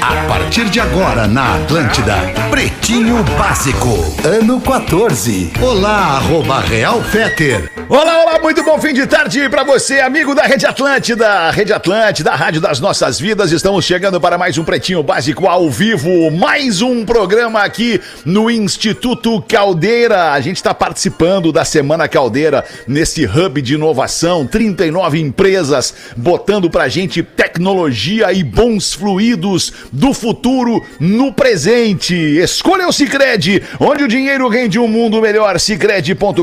A partir de agora na Atlântida, Pretinho Básico, ano 14. Olá, arroba Real Feter. Olá, olá, muito bom fim de tarde para você, amigo da Rede Atlântida. Rede Atlântida, a rádio das nossas vidas. Estamos chegando para mais um Pretinho Básico ao vivo. Mais um programa aqui no Instituto Caldeira. A gente está participando da Semana Caldeira nesse hub de inovação. 39 empresas botando pra gente tecnologia e bons fluidos do futuro no presente. Escolha o Cicred, onde o dinheiro rende um mundo melhor. Cicred.com.br,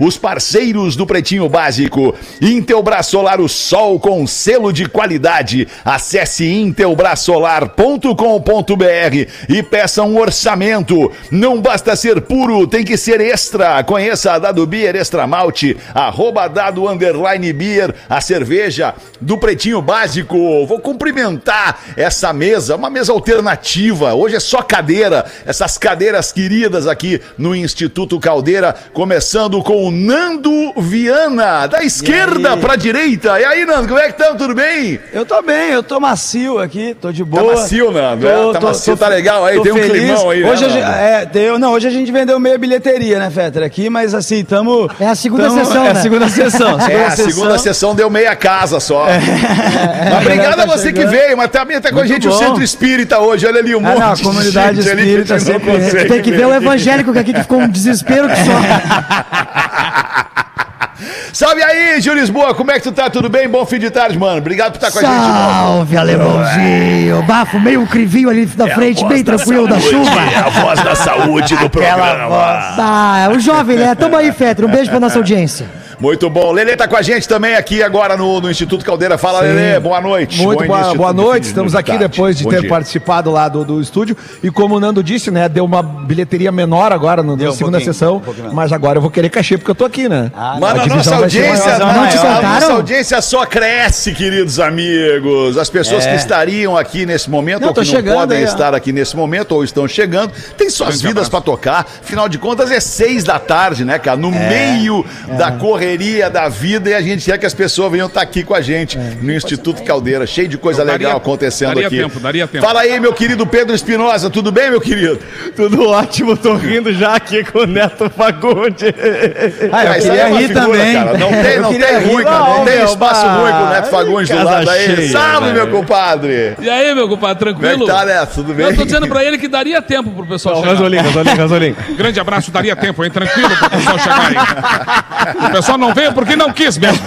os parceiros do Pretinho Básico. Intelbras Solar, o sol com selo de qualidade. Acesse intelbrasolar.com.br e peça um orçamento. Não basta ser puro, tem que ser extra. Conheça a Dado Beer Extra Malte, arroba Dado Underline Beer, a cerveja do Pretinho Básico. Vou cumprimentar essa mesa, uma mesa alternativa. Hoje é só cadeira, essas cadeiras queridas aqui no Instituto Caldeira, começando com o Nando Viana, da esquerda pra direita. E aí, Nando, como é que estamos? Tudo bem? Eu tô bem, eu tô macio aqui, tô de Tá boa. macio, Nando? Tô- é? Tá tô- macio, tô- tá legal aí, tô tem um feliz. climão aí. Hoje né, a gente, é, deu, não, hoje a gente vendeu meia bilheteria, né, Fetter, aqui, mas assim, tamo... É a segunda tamo- sessão, É a né? segunda sessão. É, a segunda sessão deu meia casa só. Mas obrigado tá a você que chegando. veio, mas também tá com a gente o bom. Centro Espírita hoje. Olha ali um Ah, monte não, a de comunidade gente ali espírita a gente não sempre- consegue Tem que ver o evangélico que aqui que ficou um desespero que só. Salve aí, Gil Lisboa, como é que tu tá? Tudo bem? Bom fim de tarde, mano. Obrigado por estar com a gente. Salve, alemãozinho. Bafo, meio crivinho ali da frente, bem tranquilo da chuva. É a voz da saúde do programa. Ah, o jovem, né? Tamo aí, Fetter. Um beijo pra nossa audiência. Muito bom. Lelê tá com a gente também aqui agora no, no Instituto Caldeira. Fala, Lelê. Boa noite. Muito boa, início boa de- noite, de- estamos aqui tarde. depois de Bom ter dia. participado lá do, do estúdio. E como o Nando disse, né, deu uma bilheteria menor agora no- na Deu um segunda sessão, um mas agora eu vou querer cachê porque eu tô aqui, né? Mano, a divisão nossa vai ser audiência, maior. Não te a nossa audiência só cresce, queridos amigos. As pessoas que estariam aqui nesse momento, Não, ou que não chegando podem estar aqui nesse momento, ou estão chegando, tem suas vidas pra tocar. Afinal de contas, é seis da tarde, né, cara? No meio da correria da vida, e a gente quer que as pessoas venham estar aqui com a gente no Instituto Caldeira, cheio de coisa Então, daria- legal acontecendo daria aqui. tempo, daria tempo. Fala aí, meu querido Pedro Espinosa, tudo bem, meu querido? Tudo ótimo, tô rindo já aqui com o Neto Fagundes. Ah, eu aí queria é rir figura, também. cara. Não tem, Eu não queria tem ruim, cara. Não, Não, tem espaço ruim com o Neto Fagundes do lado aí. cheia, Salve, velho. meu compadre. E aí, meu compadre, Como é tranquilo? tá, Neto? Tudo bem? Eu tô dizendo pra ele que daria tempo pro pessoal chegar. Gasolinho, gasolinho, gasolinho. Grande abraço, daria tempo, hein? Tranquilo pro pessoal chegar aí. O pessoal não veio porque não quis mesmo.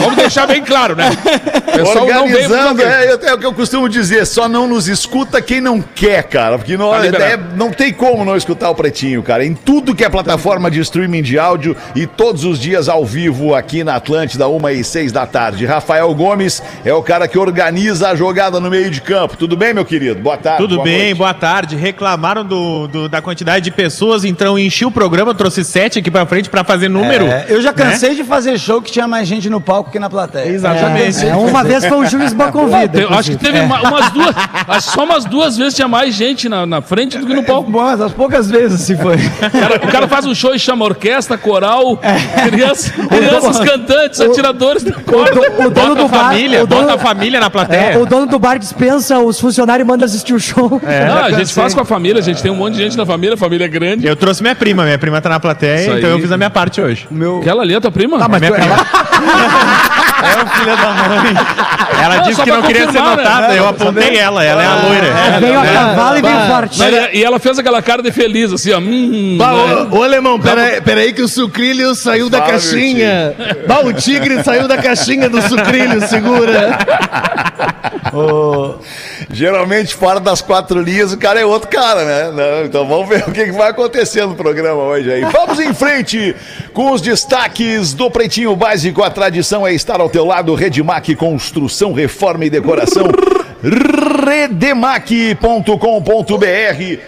Vamos deixar bem claro, né? O pessoal não veio porque não Organizando, quis. é, é o que eu costumo dizer, só não nos escuta quem não quer, cara, porque não, Tá liberado. é- não tem como não escutar o Pretinho, cara, em tudo que é plataforma de streaming de áudio e todos os dias ao vivo aqui na Atlântida, uma e seis da tarde. Rafael Gomes é o cara que organiza a jogada no meio de campo. Tudo bem, meu querido? Boa tarde. Tudo boa bem, noite. boa tarde. Reclamaram do, do- da quantidade de pessoas, então enchi o programa, trouxe sete aqui pra frente pra fazer número. É, eu já cansei de fazer show que tinha mais gente no palco que na plateia. Exatamente. É, uma vez foi o Júlio Lisboa convida. Eu acho que teve uma- umas duas. acho que só umas duas vezes tinha mais gente na, na frente do que no palco. Bom, mas as poucas vezes assim foi. O cara, o cara faz um show e chama orquestra, coral, criança- crianças cantantes, atiradores da corda. O dono Bota do bar. família, o dono, bota a família na é, plateia. o dono do bar dispensa os funcionários e manda assistir o show. Não, a gente faz com a família, a gente tem um monte de gente na família, a família é grande. Eu trouxe minha prima, minha prima tá na plateia, Isso então aí. eu fiz a minha parte hoje. Aquela ali é tua prima? Ah, mas minha prima. É o filho da mãe. Ela disse que não queria ser né? notada, eu apontei ela, ela é a loira. Veio a cavalo e veio forte. Mas, e ela fez aquela cara de feliz, assim, ó. Hum, né? ô, alemão, peraí, peraí que o sucrilho saiu da caixinha. Bah, o tigre saiu da caixinha do sucrilho, segura. Geralmente, fora das quatro linhas, o cara é outro cara, né? Não, então vamos ver o que que vai acontecer no programa hoje aí. Vamos em frente com os destaques do Pretinho Básico. A tradição é estar ao teu lado. Redmac Construção, Reforma e Decoração. redemac.com.br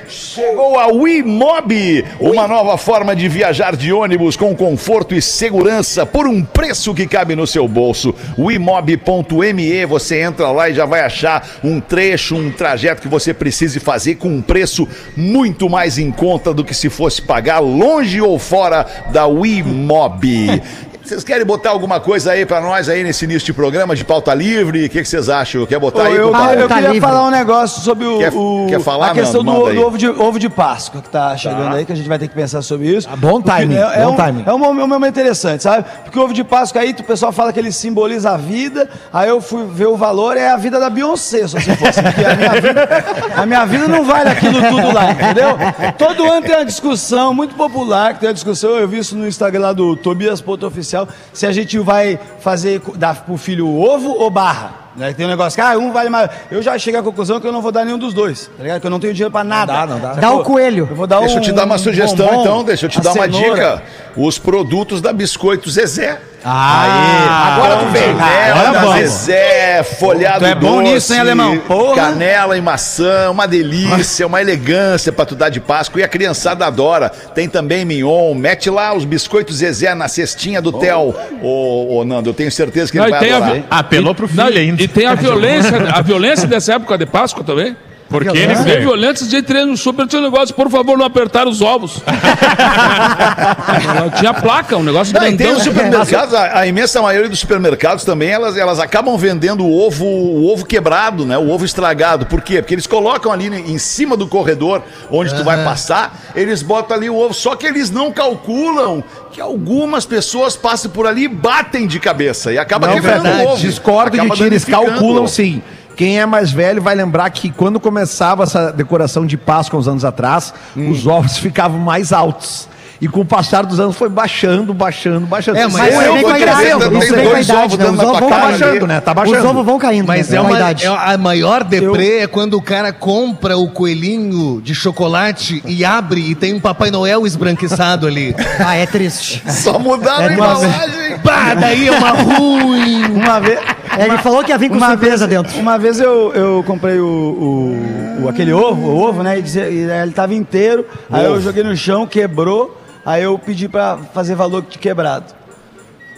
chegou a Wimob, uma nova forma de viajar de ônibus com conforto e segurança por um preço que cabe no seu bolso. Wimob.me, você entra lá e já vai achar um trecho, um trajeto que você precise fazer com um preço muito mais em conta do que se fosse pagar longe ou fora da Wimob. Vocês querem botar alguma coisa aí pra nós aí nesse início de programa de pauta livre? O que que vocês acham? Quer botar aí? eu, eu tá queria livre. falar um negócio sobre o, Quer- o- quer falar, a questão Nando? do, do ovo, de, ovo de Páscoa que tá chegando aí, que a gente vai ter que pensar sobre isso. bom Porque timing, É, é bom um, timing. é um mom- um momento interessante, sabe? Porque o ovo de Páscoa aí, o pessoal fala que ele simboliza a vida, aí eu fui ver o valor, é a vida da Beyoncé, só se fosse. Porque a minha vida, a minha vida não vale aquilo tudo lá, entendeu? Todo ano tem uma discussão muito popular, que tem uma discussão, eu vi isso no Instagram lá do Tobias Poto Oficial, se a gente vai fazer, dar pro filho ovo ou barra. Né? Tem um negócio que, ah, um vale mais. Eu já cheguei à conclusão que eu não vou dar nenhum dos dois, tá ligado? Que eu não tenho dinheiro pra nada. dá, não dá. Sacou? Dá o coelho. Eu vou dar Deixa eu um- te dar uma um sugestão bombom, então, deixa eu te dar uma cenoura. dica. Os produtos da Biscoito Zezé. Ah, Agora tu vem agora. Zezé, folhado Tu é bom doce, nisso, hein, alemão? Porra. Canela e maçã, uma delícia, uma elegância pra tu dar de Páscoa. E a criançada adora. Tem também mignon. Mete lá os biscoitos Zezé na cestinha do Theo. Ô, ô, Nando, eu tenho certeza que ele Não, vai a adorar. vi- Apelou pro filho Não, ainda. E tem a violência, a violência dessa época de Páscoa também. Por quê, Eles velho? violentos, de treino no super, tinha um negócio, por favor, não apertar os ovos. tinha placa, um negócio Não, tem grandão. os supermercados, a, a imensa maioria dos supermercados também, elas, elas acabam vendendo o ovo, o ovo quebrado, né? O ovo estragado. Por quê? Porque eles colocam ali em cima do corredor onde tu vai passar, eles botam ali o ovo. Só que eles não calculam que algumas pessoas passam por ali e batem de cabeça e acaba Não, quebrando verdade. o ovo. Discordo de Acaba ti, eles calculam sim. Quem é mais velho vai lembrar que quando começava essa decoração de Páscoa uns anos atrás, Hum. os ovos ficavam mais altos. E com o passar dos anos foi baixando, baixando, baixando. É, mas Mas eu a idade. crescendo, Isso vem com a idade, né? Os ovos vão tá baixando, né? Tá Os baixando. ovos vão caindo Mas né? é a uma, idade. é a maior deprê é quando o cara compra o coelhinho de chocolate e abre e tem um Papai Noel esbranquiçado ali. Ah, é triste. Só mudaram a É vez. embalagem. Bah, daí é uma ruim. Uma vez. É, Ele falou que ia vir com Uma surpresa vez, dentro. uma vez eu, eu comprei o, o- o- aquele ovo, o ovo, né? E, dizia- e ele tava inteiro. Aí eu joguei no chão, quebrou. Aí eu pedi pra fazer valor de quebrado.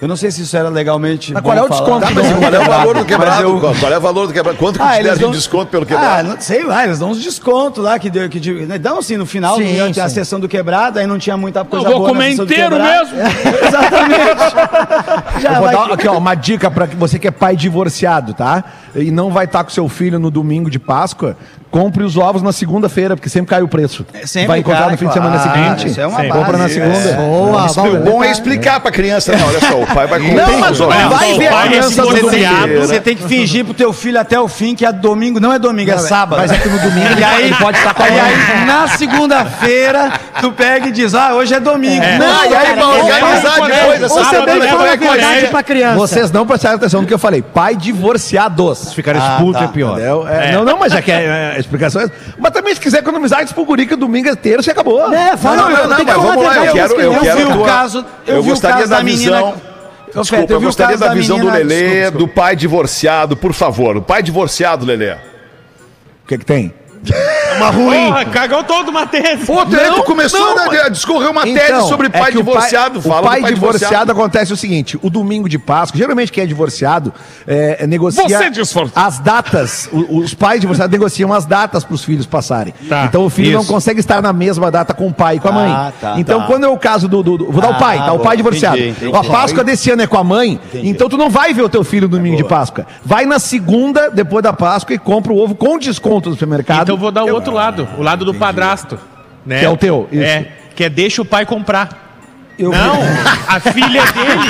Eu não sei se isso era legalmente. Mas bom qual é o desconto? Tá, mas qual é o valor do quebrado? eu- Qual- é o valor do quebrado? Quanto que Ah, te eles deram de dão- desconto pelo Ah, quebrado? não sei lá, eles dão uns descontos lá, que deu, que de- né, dão assim, no final, Sim, tinha tinha a sim. sessão do quebrado, aí não tinha muita coisa vou boa na comer sessão do inteiro quebrado. mesmo. Exatamente. Já Eu vou dar que- aqui, ó, uma dica pra você que é pai divorciado, tá? E não vai estar com seu filho no domingo de Páscoa. Compre os ovos na segunda-feira, porque sempre cai o preço. sempre vai encontrar cai, no fim de claro. semana seguinte. Isso é uma Compra na base. segunda. Boa, Isso, Valber. o bom é explicar pra criança, né? Olha só, o pai vai comprar Não, os ovos. não vai ver a é criança do divorciado. domingo. Você tem que fingir pro teu filho até o fim que é domingo, não é domingo, é sábado. Mas é que no domingo E aí, pode estar com e aí, na segunda-feira, tu pega e diz, ah, hoje é domingo. Não, Não, e aí, ou- organizar depois essa você tem que verdade colher. pra criança. Vocês não prestaram atenção no que eu falei. Pai divorciados. Ficaram Ah, expulsos tá. é pior. É, Não, não, mas é que é, é, explicação é essa. Mas também se quiser economizar, diz pro guri que domingo é terça e acabou. É, fala, Não, não, não, que mas vamos lá, eu quero, eu quero vi a o tua- caso- eu eu vi o gostaria caso da da menina- visão. Desculpa, Feta, eu vi o gostaria caso da visão do Lelê, desculpa, desculpa. do pai divorciado, por favor. O pai divorciado, Lelê. O que que tem? Uma ruim. Porra, cagou todo uma tese. Pô, tu, tu começou a a discorrer uma tese sobre é pai que o divorciado. O Fala pai, do pai divorciado, acontece o seguinte: o domingo de Páscoa, geralmente quem é divorciado é, negocia Você divorciado. as datas. o- os pais divorciados negociam as datas para os filhos passarem. Tá, então o filho não isso. consegue estar na mesma data com o pai e com a mãe. Ah, tá, então tá. quando é o caso do. do- do- vou dar o Ah, pai, tá? O pai divorciado. entendi, entendi. A Páscoa desse ano é com a mãe, então tu não vai ver o teu filho no domingo de Páscoa. Vai na segunda, depois da Páscoa, e compra o ovo com desconto no supermercado. Então eu vou dar o outro lado, o lado do padrasto. Né? Que é o teu, isso. É, que é deixa o pai comprar. Eu Não, a filha dele.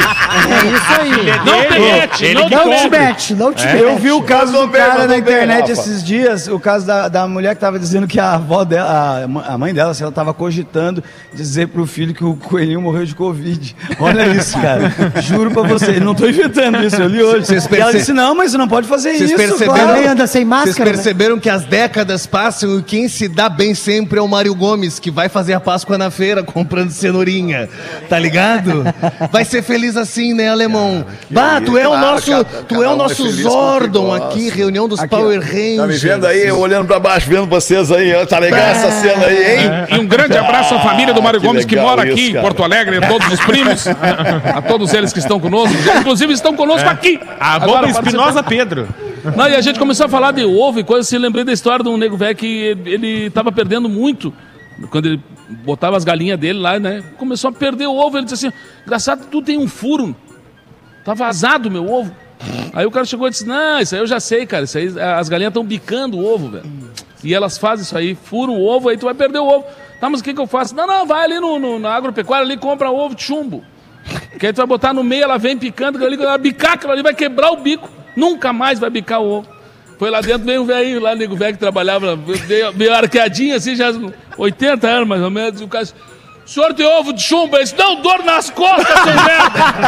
É isso aí. Não te mete, ele não te mete, não te Eu mete. vi o caso do bem, cara na bem, internet Rafa. esses dias, o caso da, da mulher que tava dizendo que a avó dela, a a mãe dela, se ela tava cogitando dizer pro filho que o coelhinho morreu de Covid. Olha isso, cara. Juro pra você, não tô inventando isso, eu li hoje. Vocês E ela disse, não, mas você não pode fazer Vocês isso, perceberam? claro. Anda sem Vocês máscara, né? perceberam que as décadas passam e quem se dá bem sempre é o Mário Gomes, que vai fazer a Páscoa na feira comprando cenourinha. Tá ligado? Vai ser feliz assim, né, alemão? Bah, tu é o nosso, cada- tu é o é nosso Zordon aqui, reunião dos Aqui, Power. Rangers. Tá me vendo aí, olhando pra baixo, vendo vocês aí. ó. Tá legal essa cena aí, hein? E um grande abraço à família do Mário Gomes, que mora isso, aqui em. Porto Alegre, a todos os primos, a todos eles que estão conosco, inclusive estão conosco aqui. Arroba Agora, Espinosa Pedro. Não, e a gente começou a falar de ovo e coisa assim. Lembrei da história de um nego velho que ele tava perdendo muito. Quando ele botava as galinhas dele lá, né? Começou a perder o ovo. Ele disse assim: engraçado, tu tem um furo. Tá vazado meu ovo. Aí o cara chegou e disse: Não, isso aí eu já sei, cara. Isso aí, as galinhas estão bicando o ovo, velho. E elas fazem isso aí, furam o ovo, aí tu vai perder o ovo. Tá, mas o que, que eu faço? Não, não, vai ali no, no- na agropecuária ali compra ovo de chumbo. Que aí tu vai botar no meio, ela vem picando, ela bicar, aquilo ali vai quebrar o bico. Nunca mais vai bicar o ovo. Foi lá dentro, veio um velhinho lá, nego velho que trabalhava, meio arqueadinho assim, já 80 anos mais ou menos, e o cara o senhor tem ovo de chumbo? Ele disse, não, dor nas costas, seu merda.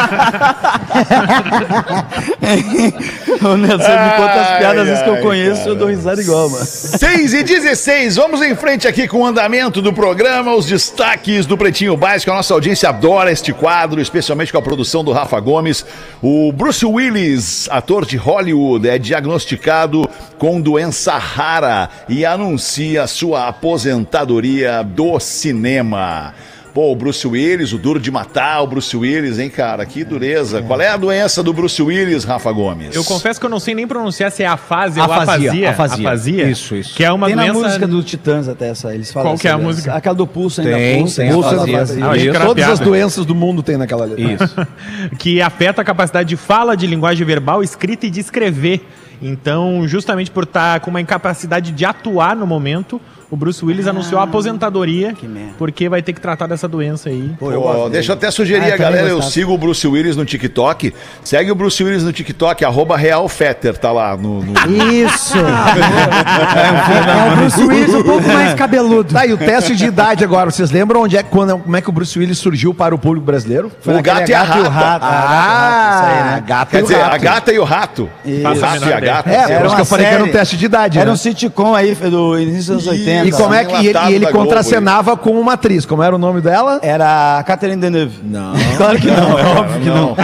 Ô, Nelson, você me conta as piadas, às vezes que eu Ai, conheço, eu dou risada igual, mano. 6 e 16, vamos em frente aqui com o andamento do programa, os destaques do Pretinho Básico. A nossa audiência adora este quadro, especialmente com a produção do Rafa Gomes. O Bruce Willis, ator de Hollywood, é diagnosticado com doença rara e anuncia sua aposentadoria do cinema. Pô, o Bruce Willis, o duro de matar o Bruce Willis, hein, cara? Que dureza. Qual é a doença do Bruce Willis, Rafa Gomes? Eu confesso que eu não sei nem pronunciar se é afase ou Afasia, afasia. afasia. Isso, isso. Que é uma Tem na doença... música do Titãs até essa, eles falam Qual que é a essa música? doença. Aquela do pulso ainda. Tem, pulso, tem pulso, afasia. afasia. Ah, Todas as doenças do mundo tem naquela letra. Isso. que afeta a capacidade de fala, de linguagem verbal, escrita e de escrever. Então, justamente por estar com uma incapacidade de atuar no momento, o Bruce Willis anunciou a aposentadoria, merda. porque vai ter que tratar dessa doença aí. Pô, deixa eu até sugerir Ah, eu a galera, eu sigo o Bruce Willis no TikTok. Segue o Bruce Willis no TikTok, arroba RealFetter, tá lá no... no- Isso! é o Bruce Willis um pouco mais cabeludo. Tá, e o teste de idade agora, vocês lembram onde é, quando, como é que o Bruce Willis surgiu para o público brasileiro? O gato e a rata. Ah, gata Quer e o dizer, a rato. gata e o rato. O a rato e a gata. É, por isso que eu falei que era um teste de idade, Era né? um sitcom aí do início dos anos 80. E como é que e ele, e ele da Globo, contracenava com uma atriz? Como era o nome dela? Era a Catherine Deneuve. Não. Claro que não, é óbvio que não.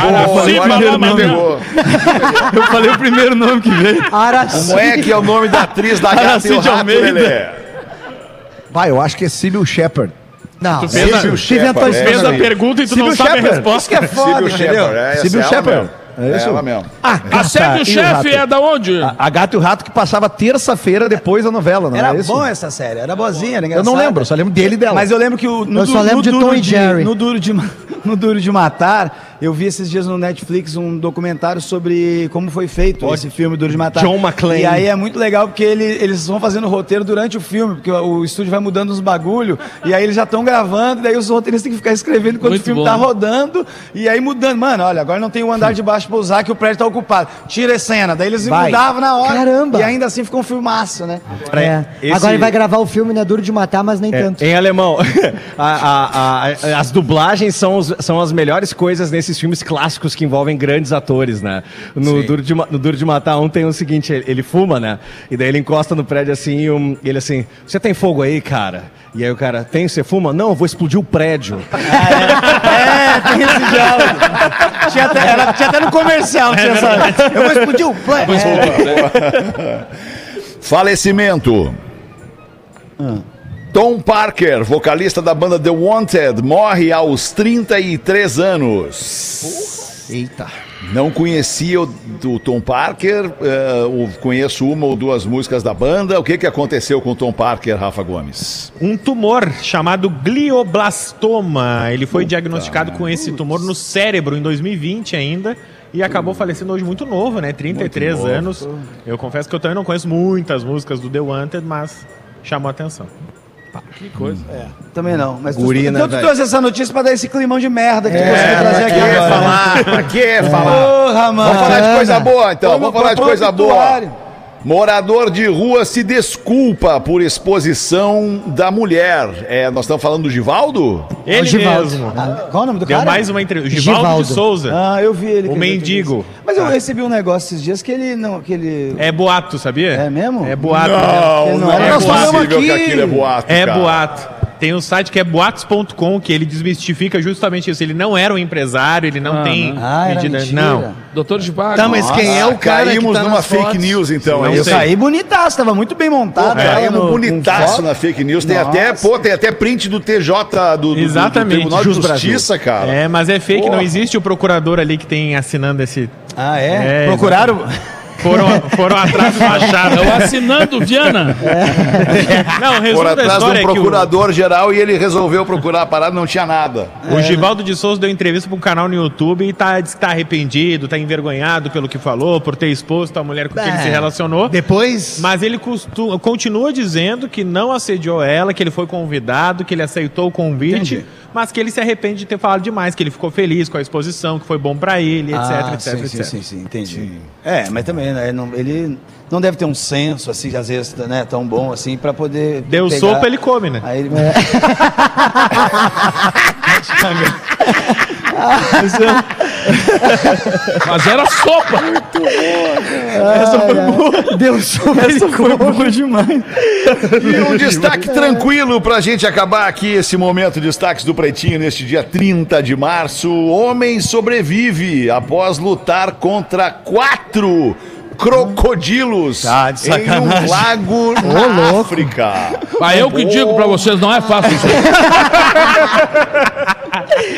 Mas pegou. Eu falei o primeiro nome que veio. Araci. Como é que é o nome da atriz da e Aracide rato, Almeida. Vai, eu acho que é Sybil Shepard. Não, Tu fez a- Shepard, isso. é Fez a pergunta e tu Sybil não sabe a Shepherd. resposta. Isso que é foda, Síbil entendeu? Shepard, é, essa Sybil é mesmo. É isso. ela mesmo. Ah, A série do chefe é da onde? A, a Gata e o Rato que passava terça-feira depois da novela, não Era é isso? bom essa série, era boazinha, era Eu não lembro, eu só lembro dele e dela. Mas eu lembro que o, no, Eu só lembro no de Tom e Jerry. No Duro de, no Duro de Matar, eu vi esses dias no Netflix um documentário sobre como foi feito esse filme Duro de Matar. John McClane. E aí é muito legal porque ele- eles vão fazendo o roteiro durante o filme, porque o, o estúdio vai mudando os bagulho, e aí eles já estão gravando, e daí os roteiristas têm que ficar escrevendo enquanto Muito o filme bom. tá rodando, e aí mudando. Mano, olha, agora não tem o andar de baixo pra usar que o prédio tá ocupado. Tira a cena. Daí eles Vai. mudavam na hora. Caramba. E ainda assim ficou um filmaço, né? É. Esse- Agora ele vai gravar o filme, né? Duro de matar, mas nem tanto. Em alemão, a- a- a- as dublagens são, os- são as melhores coisas nesses filmes clássicos que envolvem grandes atores, né? No Duro, de, no Duro de Matar um tem o seguinte, ele, ele fuma, né? E daí ele encosta no prédio assim e um- ele assim, você tem fogo aí, cara? E aí o cara, tem, você fuma? Não, eu vou explodir o prédio. É, tem esse diálogo. tinha, até, era- tinha até no comercial, tinha essa. Eu vou explodir o play. Falecimento. Tom Parker, vocalista da banda The Wanted, morre aos 33 anos. Eita. Não conhecia o do Tom Parker, o- conheço uma ou duas músicas da banda. O que, que aconteceu com o Tom Parker, Rafa Gomes? Um tumor chamado glioblastoma. Ele foi diagnosticado com esse tumor no cérebro em 2020 ainda. E acabou falecendo hoje muito novo, né? 33 novo. anos. Eu confesso que eu também não conheço muitas músicas do The Wanted, mas chamou a atenção. Que coisa. Também não. Mas Guri, tu, né, então tu velho? trouxe essa notícia pra dar esse climão de merda que tu conseguiu trazer Pra aqui que agora. né? falar? Pra que falar? Porra, mano. Vamos falar de coisa boa, então. Vamos Vamos falar de coisa boa. Morador de rua se desculpa por exposição da mulher. É, nós estamos falando do Givaldo? Ele Givaldo. mesmo. Ah, Qual o nome do Deu cara? mais uma entrevista. Givaldo, Givaldo. de Souza. Ah, eu vi ele. O mendigo. Mas eu recebi um negócio esses dias que ele não. Que ele... É boato, sabia? É mesmo? É boato. Ele Não, não não era é boato. possível aqui. que aquilo é boato, É cara. boato. Tem um site que é boatos.com, que ele desmistifica justamente isso. Ele não era um empresário, ele não Ah, tem não. Ah, medida. Não. Doutor de Vaga. Tá, mas quem é o cara Caímos que tá numa nas fake fotos? news, então. É Eu saí bonitaço, tava muito bem montado. ela Caímos no- bonitaço na fake news. Tem Nossa. até, pô, tem até print do TJ, do, do, Exatamente. do Tribunal de. Justiça, cara. É, mas é fake, Porra. não existe o procurador ali que tem assinando esse. Ah, é? É, Procuraram? Foram, foram atrás do Machado. É o assinando Viana. Não, o Por resumo da atrás história um é que o, procurador-geral e ele resolveu procurar a parada, não tinha nada. o Givaldo de Souza deu entrevista para um canal no YouTube e tá, disse que tá arrependido, tá envergonhado pelo que falou, por ter exposto a mulher com quem ele se É. relacionou. Depois. Mas ele costu- continua dizendo que não assediou ela, que ele foi convidado, que ele aceitou o convite, Entendi. Mas que ele se arrepende de ter falado demais, que ele ficou feliz com a exposição, que foi bom pra ele, etc, Ah, etc, sim, etc. sim, sim, sim, entendi. É, mas também, né, não- ele não deve ter um senso, assim, às vezes, né, tão bom, assim, pra poder... Deu pegar- sopa, ele come, né? Aí ele... Mas era sopa. Essa foi boa. Deu sopa, Essa foi boa demais. E um destaque tranquilo pra gente acabar aqui esse momento de destaques do Pretinho neste dia 30 de março. Homem sobrevive após lutar contra quatro crocodilos Tá de em um lago na África. Ah, eu que digo pra vocês, não é fácil isso.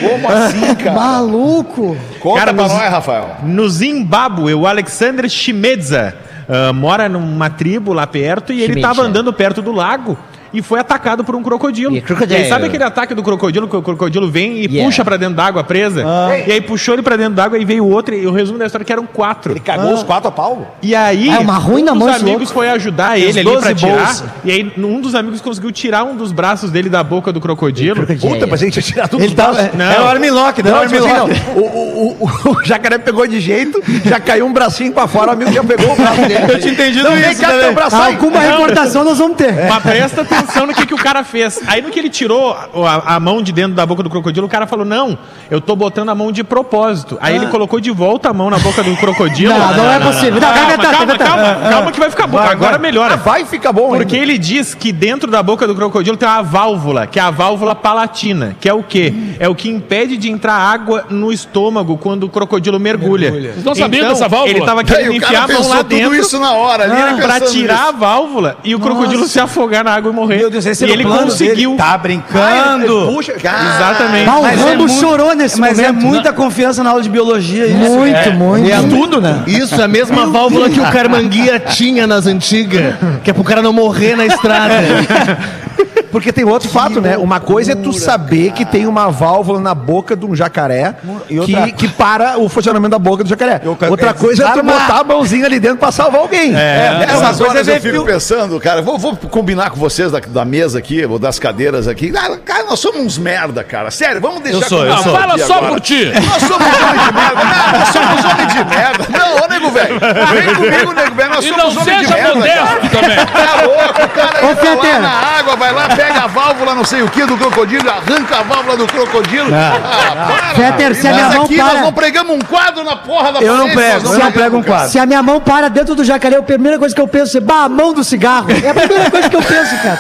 Como assim, cara? Maluco! Conta Cara, pra nos- nós, Rafael. No Zimbábue, o Alexander Shimedza ah, mora numa tribo lá perto e ele Shimedza. estava andando perto do lago e foi atacado por um crocodilo. E crocodilo. aí, sabe aquele ataque do crocodilo que o crocodilo vem e Yeah. puxa pra dentro d'água presa? E aí puxou ele pra dentro d'água e veio outro e o resumo da história é que eram quatro. Ele cagou os quatro a pau? E aí, Ah, uma ruim na um dos amigos louco. foi ajudar ele ali 12 pra tirar. E aí, um dos amigos conseguiu tirar um dos braços dele da boca do crocodilo. Puta, mas a gente ia tirar tudo Ele tava... Não. Era o Armlock, né? Não, Não, tipo assim, não. O, o, o, o jacaré pegou de jeito, já caiu um bracinho pra fora, o amigo já pegou o braço dele. Eu tinha entendido Não, vem isso cá, também. teu braço aí. Alguma recordação nós vamos ter. Mas presta atenção no que, que o cara fez. Aí no que ele tirou a, a mão de dentro da boca do crocodilo, o cara falou: Não, eu tô botando a mão de propósito. Aí ele colocou de volta a mão na boca do crocodilo. Não, não é possível. Não, Calma, vai inventar, calma, vai inventar. calma, calma que vai ficar bom. Vai, Agora vai. melhora. Ah, vai ficar bom Porque ainda. ele diz que dentro da boca do crocodilo tem uma válvula, que é a válvula palatina, que é o quê? É o que impede de entrar água no estômago quando o crocodilo mergulha. Vocês não sabiam dessa válvula? Ele tava querendo enfiar a mão lá tudo dentro isso na hora ali, ele pra pensando tirar nisso. a válvula e o crocodilo se afogar na água e morrer. Meu Deus, esse e ele plano conseguiu. dele. Tá brincando. Puxa, cara. Exatamente. Mas o Mas é Rambo muito- chorou nesse Mas é momento. muita confiança na aula de biologia isso. Muito, É. muito. E é tudo, né? Isso, é a mesma válvula que o Carmanguia tinha nas antigas, que é pro cara não morrer na estrada. Porque tem outro fato, né? Uma coisa é tu saber que tem uma válvula na boca de um jacaré E outra- que, que para o funcionamento da boca do jacaré. outra- Outra é coisa é tu desarmar. botar a mãozinha ali dentro pra salvar alguém. É, Essas Essas coisas horas eu é fico pensando, cara, vou, vou combinar com vocês da, da mesa aqui, ou das cadeiras aqui. Ah, Cara, nós somos uns merda, cara. Sério, vamos deixar Eu sou, eu sou. fala só agora. por ti. Nós somos homens de merda. Não, nós somos homens de merda. Não, ô nego velho. Vem comigo, nego velho. Nós E somos não homens de seja merda. modesto cara. também. Tá louco, cara Ô, entra lá na água, vai lá, pega a válvula, não sei o que, do crocodilo, arranca a válvula do crocodilo. Ah, para. Fetter, se a minha Nós mão aqui nós para- não pregamos um quadro na porra da Eu não prego, nós eu não prego um quadro. Se a minha mão para dentro do jacaré, a primeira coisa que eu penso é, bah, a mão do cigarro. É a primeira coisa que eu penso, cara.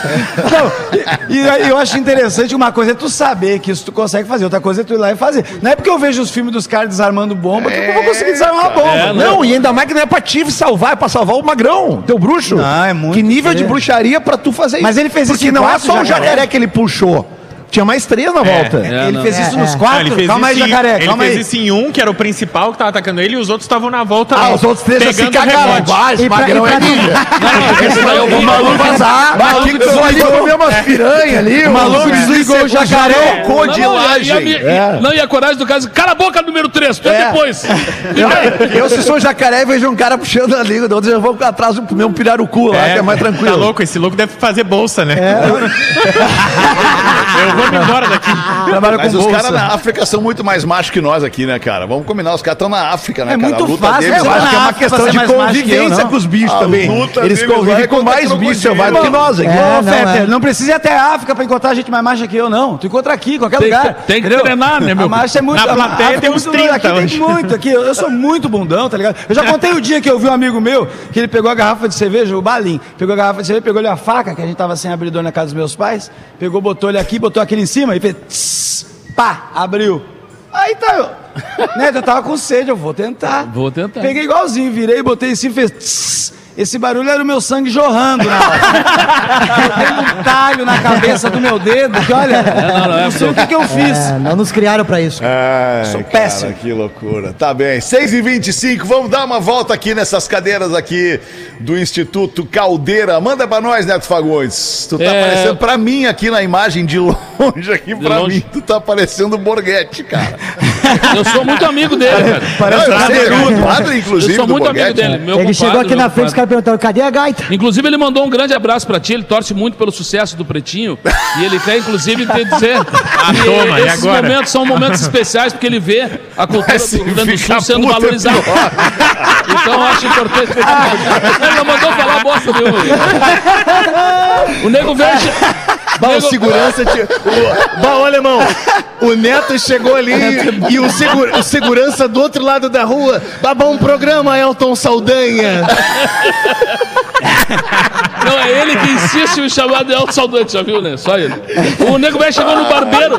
Não, e, e aí eu acho interessante uma coisa é tu saber que isso tu consegue fazer, outra coisa é tu ir lá e fazer. Não é porque eu vejo os filmes dos caras desarmando bomba que eu vou conseguir desarmar uma bomba. É, Não, e ainda mais que não é pra te salvar, é pra salvar o magrão, teu bruxo. Não, é muito Que nível de bruxaria pra tu fazer isso? Mas ele fez isso Porque não é só o jacaré. que ele puxou. Tinha mais três na volta. É, ele não. fez isso É, nos é. Não, quatro? ele fez calma aí, em- jacaré, ele calma fez aí. isso em um, que era o principal que tava atacando ele, e os outros estavam na volta. Ah, os outros três já se pegando cagaram. Ah, pra- magrão é ninja. O maluco vazar. O maluco desligou. ali comeu umas piranha ali. O maluco desligou o jacaré. Não, não, e, a- a- Codilagem. não, a coragem do caso, cala a boca número 3, tu é depois. Eu, se sou jacaré, vejo um cara puxando a língua, do outro eu vou atrás do meu pirarucu lá, que é mais tranquilo. Tá louco, esse louco deve fazer bolsa, né? Eu me embora daqui. Trabalha Mas os caras na África são muito mais machos que nós aqui, né, cara? Vamos combinar, os caras estão na África, né, É cara? muito a luta fácil, deles eu Eu lá- acho que é uma África questão de eu, convivência com os bichos A também. Eles convivem é com mais bichos selvagens que nós aqui. É não, Fetter, é. não precisa ir até a África pra encontrar gente mais macha que eu, não. Tu encontra aqui, qualquer lugar. tem que treinar, né, meu? A marcha é muito... Na plateia tem é uns muito- 30 Aqui tem muito, aqui. Eu, eu sou muito bundão, tá ligado? Eu já contei o dia que eu vi um amigo meu, que ele pegou a garrafa de cerveja, o Balim, pegou a garrafa de cerveja, pegou ali a faca, que a gente tava sem abridor na casa dos meus pais, pegou, botou ele aqui, botou aquele em cima e fez... tss, pá, abriu. Aí tá, eu... Né, eu tava com sede, eu vou tentar. Vou tentar. Peguei igualzinho, virei, botei em cima e fez... tss. Esse barulho era o meu sangue jorrando na hora. Eu dei um talho na cabeça do meu dedo, que olha, não, não é não sei o que, que eu fiz. É, não nos criaram pra isso. Ai, Sou cara, péssimo. que loucura. Tá bem. 6 e 25 vamos dar uma volta aqui nessas cadeiras aqui do Instituto Caldeira. Manda pra nós, Neto Fagundes. Tu tá É. aparecendo pra mim aqui na imagem de longe aqui pra longe. mim. Tu tá parecendo o Borghetti, cara. Eu sou muito amigo dele, cara. Parece Não, eu um sei, é padre, Eu inclusive, sou do muito amigo dele. Meu Ele chegou compadre, aqui na frente, os compadre. caras perguntaram, cadê a gaita? Inclusive, ele mandou um grande abraço pra ti. Ele torce muito pelo sucesso do Pretinho. E ele quer, inclusive, te dizer que toma, e esses agora? momentos são momentos especiais porque ele vê a cultura do Rio Grande do Sul sendo é valorizada. Então, eu acho importante. Ele não mandou falar bosta nenhuma. O nego verde. Bah, o segurança. Te... O... Bah, olha, irmão. O Neto chegou ali e o, segu- o segurança do outro lado da rua. Bah, bom programa, Elton Saldanha. Não, é ele que insiste em chamar de Elton Saldanha, já viu, né? Só ele. O nego velho chegou no barbeiro.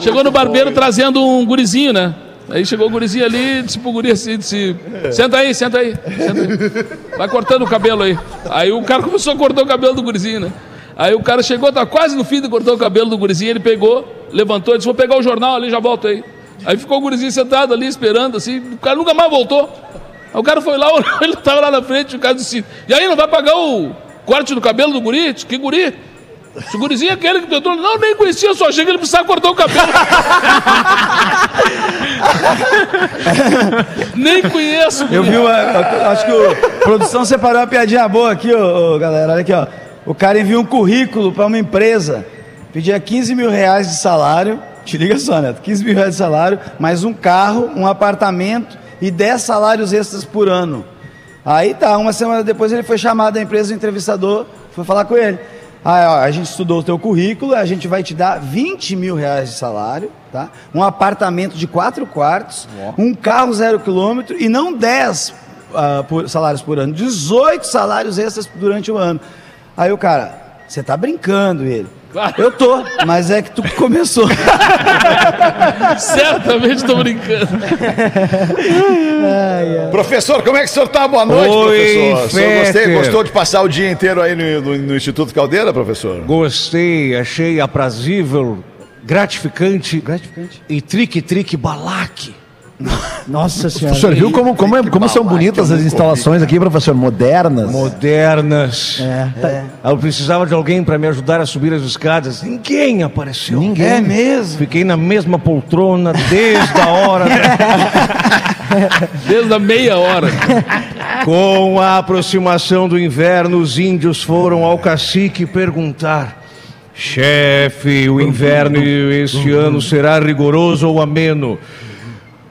Chegou no barbeiro trazendo um gurizinho, né? Aí chegou o gurizinho ali, disse pro guri assim, disse, senta aí, senta aí, senta aí. Vai cortando o cabelo aí. Aí o cara começou a cortar o cabelo do gurizinho, né? Aí o cara chegou, tá quase no fim de cortar o cabelo do gurizinho, ele pegou, levantou disse, vou pegar o jornal ali, já volto aí. Aí ficou o gurizinho sentado ali, esperando, assim, o cara nunca mais voltou. Aí o cara foi lá, ele tava lá na frente, o cara disse, e aí, não vai pagar o corte do cabelo do guri? Que guri? Esse gurizinho é aquele que tentou. Não, nem conhecia, só achei que ele precisava cortar o cabelo. nem conheço. Eu vi uma. Acho que o a produção separou uma piadinha boa aqui, ô, galera. Olha aqui, ó. O cara envia um currículo para uma empresa, pedia 15 mil reais de salário. Te liga só, Neto. 15 mil reais de salário, mais um carro, um apartamento e 10 salários extras por ano. Aí tá, uma semana depois ele foi chamado da empresa, o entrevistador foi falar com ele. Aí, ó, a gente estudou o teu currículo, a gente vai te dar 20 mil reais de salário, tá? Um apartamento de quatro quartos, um carro zero quilômetro e não 10 ah, por- salários por ano, 18 salários extras durante o ano. Aí o cara, você tá brincando, ele. Eu tô, mas é que tu começou. Certamente tô brincando. Professor, como é que o senhor tá? Boa noite, Oi, professor. O gostei- gostou de passar o dia inteiro aí no, no- no Instituto Caldeira, professor? Gostei, achei aprazível, gratificante, Gratificante. e trique-trique balaque. Nossa O senhora. senhor viu como, como, é- como são bonitas as instalações aqui, professor? Modernas. Modernas. É, tá- Eu precisava de alguém para me ajudar a subir as escadas. Ninguém apareceu. Ninguém. É mesmo? Fiquei na mesma poltrona desde a hora. Desde a meia hora. Com a aproximação do inverno, os índios foram ao cacique perguntar: Chefe, o inverno este ano será rigoroso ou ameno?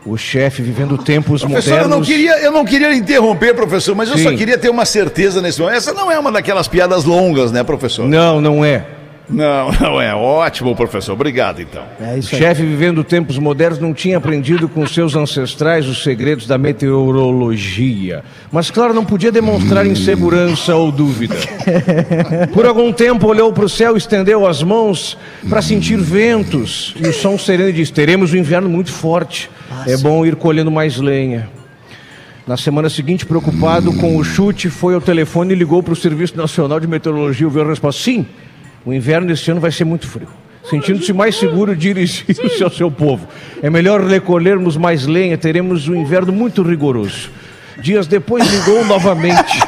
O chefe, vivendo tempos Professor, eu modernos. não, queria, eu não queria interromper, professor, mas eu só Sim. queria ter uma certeza nesse momento. Essa não é uma daquelas piadas longas, né, professor? Não, não é. Não, não é. Ótimo, professor. Obrigado, então. é O chefe, vivendo tempos modernos, não tinha aprendido com seus ancestrais os segredos da meteorologia. Mas, claro, não podia demonstrar insegurança ou dúvida. Por algum tempo, olhou para o céu, estendeu as mãos para sentir ventos. E o som sereno e disse: Teremos um inverno muito forte. É bom ir colhendo mais lenha. Na semana seguinte, preocupado com o chute, foi ao telefone e ligou para o Serviço Nacional de Meteorologia. Ouviu a resposta: sim, o inverno deste ano vai ser muito frio. Sentindo-se mais seguro, dirigiu-se ao seu povo. É melhor recolhermos mais lenha, teremos um inverno muito rigoroso. Dias depois ligou novamente.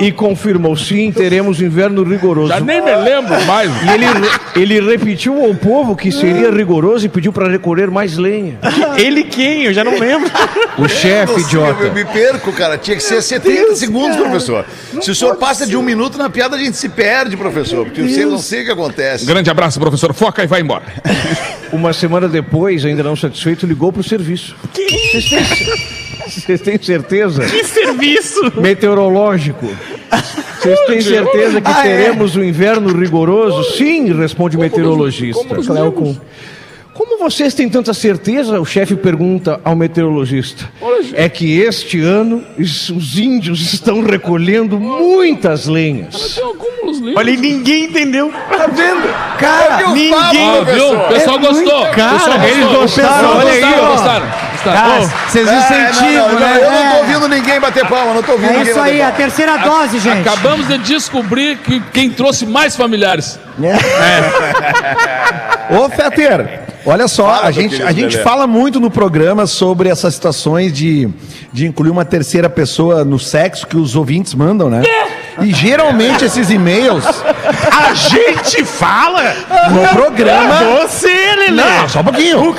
E confirmou, sim, teremos inverno rigoroso. Já nem me lembro mais. E ele, ele repetiu ao povo que seria rigoroso e pediu para recolher mais lenha. Ele quem? Eu já não lembro. O chefe, idiota. eu me perco, cara. Tinha que ser 70 segundos, professor. Se o senhor passa de um minuto na piada, a gente se perde, professor. Porque eu sei, não sei o que acontece. Grande abraço, professor. Foca e vai embora. Uma semana depois, ainda não satisfeito, ligou para o serviço. Vocês têm, vocês têm certeza? Que serviço! Meteorológico. Vocês têm certeza que teremos um inverno rigoroso? Sim, responde o meteorologista. Cléo Kuhn. Como vocês têm tanta certeza? O chefe pergunta ao meteorologista. É que este ano os os índios estão recolhendo muitas lenhas. Olha, e ninguém entendeu. Tá vendo? Cara, ninguém. Ó, viu? O pessoal É gostou. O pessoal Cara, eles gostou. gostaram, Gostaram, olha aí, ó. gostaram. Cara, Ô, vocês É, não, incentivam, não, né? Eu não tô ouvindo ninguém bater palma, não tô ouvindo É ninguém isso bater aí, a palma. terceira dose, gente. Acabamos de descobrir que quem trouxe mais familiares. Ô, Feter, olha só, Fala, a meu gente, querido a gente Lelê. fala muito no programa sobre essas situações de, de incluir uma terceira pessoa no sexo que os ouvintes mandam, né? E geralmente esses e-mails A gente fala no programa. Você, Lelê. Não, só um pouquinho.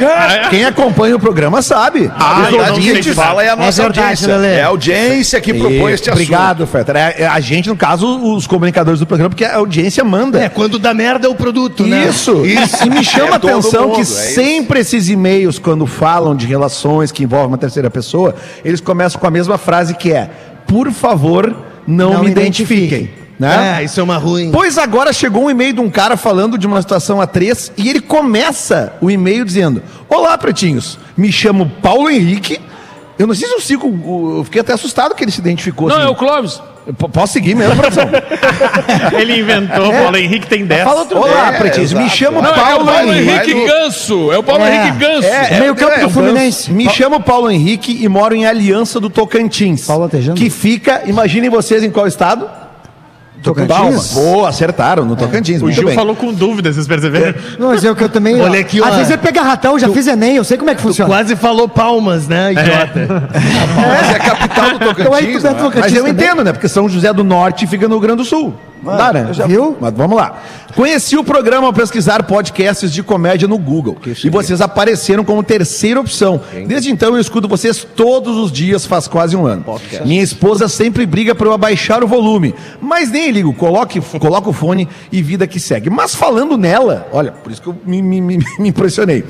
Quem acompanha o programa sabe. Verdade, quem ouvintes- fala é a nossa verdade, audiência. Lelê. É a audiência que propõe E- este assunto. Obrigado, Fetter. É- é a gente, no caso, os comunicadores do programa, porque a audiência manda. É, quando dá merda é o produto, né? Isso. E me chama É a atenção mundo, que é isso. sempre esses e-mails, quando falam de relações que envolvem uma terceira pessoa, eles começam com a mesma frase que é: Por favor, não, Não me me identifiquem. Né? É, isso é uma ruim. Pois agora chegou um e-mail de um cara falando de uma situação a três e ele começa o e-mail dizendo: Olá, pretinhos, me chamo Paulo Henrique. Eu não sei se o- eu fiquei até assustado que ele se identificou. Não, assim. é o Clóvis. Eu Posso seguir mesmo, produção? Ele inventou, É. Paulo Henrique tem 10. Fala outro Olá, É, me chamo Não, é é o Paulo, Paulo Henrique. No- Ganso. É o Paulo É. Henrique Ganso. É, Meio campo do é, Fluminense. Me chamo Paulo Henrique e moro em Aliança do Tocantins. Paulo Latejano? Que fica, imaginem vocês em qual estado? Tocantins? Boa, acertaram, no Tocantins. O muito Gil bem. falou com dúvida, vocês perceberam? Não, mas eu que eu também. Olha aqui, Às ó. vezes eu pego ratão, já fiz Enem, eu sei como é que funciona. Quase falou palmas, né, idiota? Mas é a capital do Então aí tu Tocantins. é não é? Tocantins Mas eu também? entendo, né? Porque São José do Norte fica no Rio Grande do Sul. Dá, né? Viu? Mas vamos lá. Conheci o programa ao pesquisar podcasts de comédia no Google. E vocês apareceram como terceira opção. Desde então eu escuto vocês todos os dias, faz quase um ano. Minha esposa sempre briga para eu abaixar o volume. Mas nem ligo, coloque, coloca o fone e vida que segue. Mas falando nela, olha, por isso que eu me, me- me- me impressionei.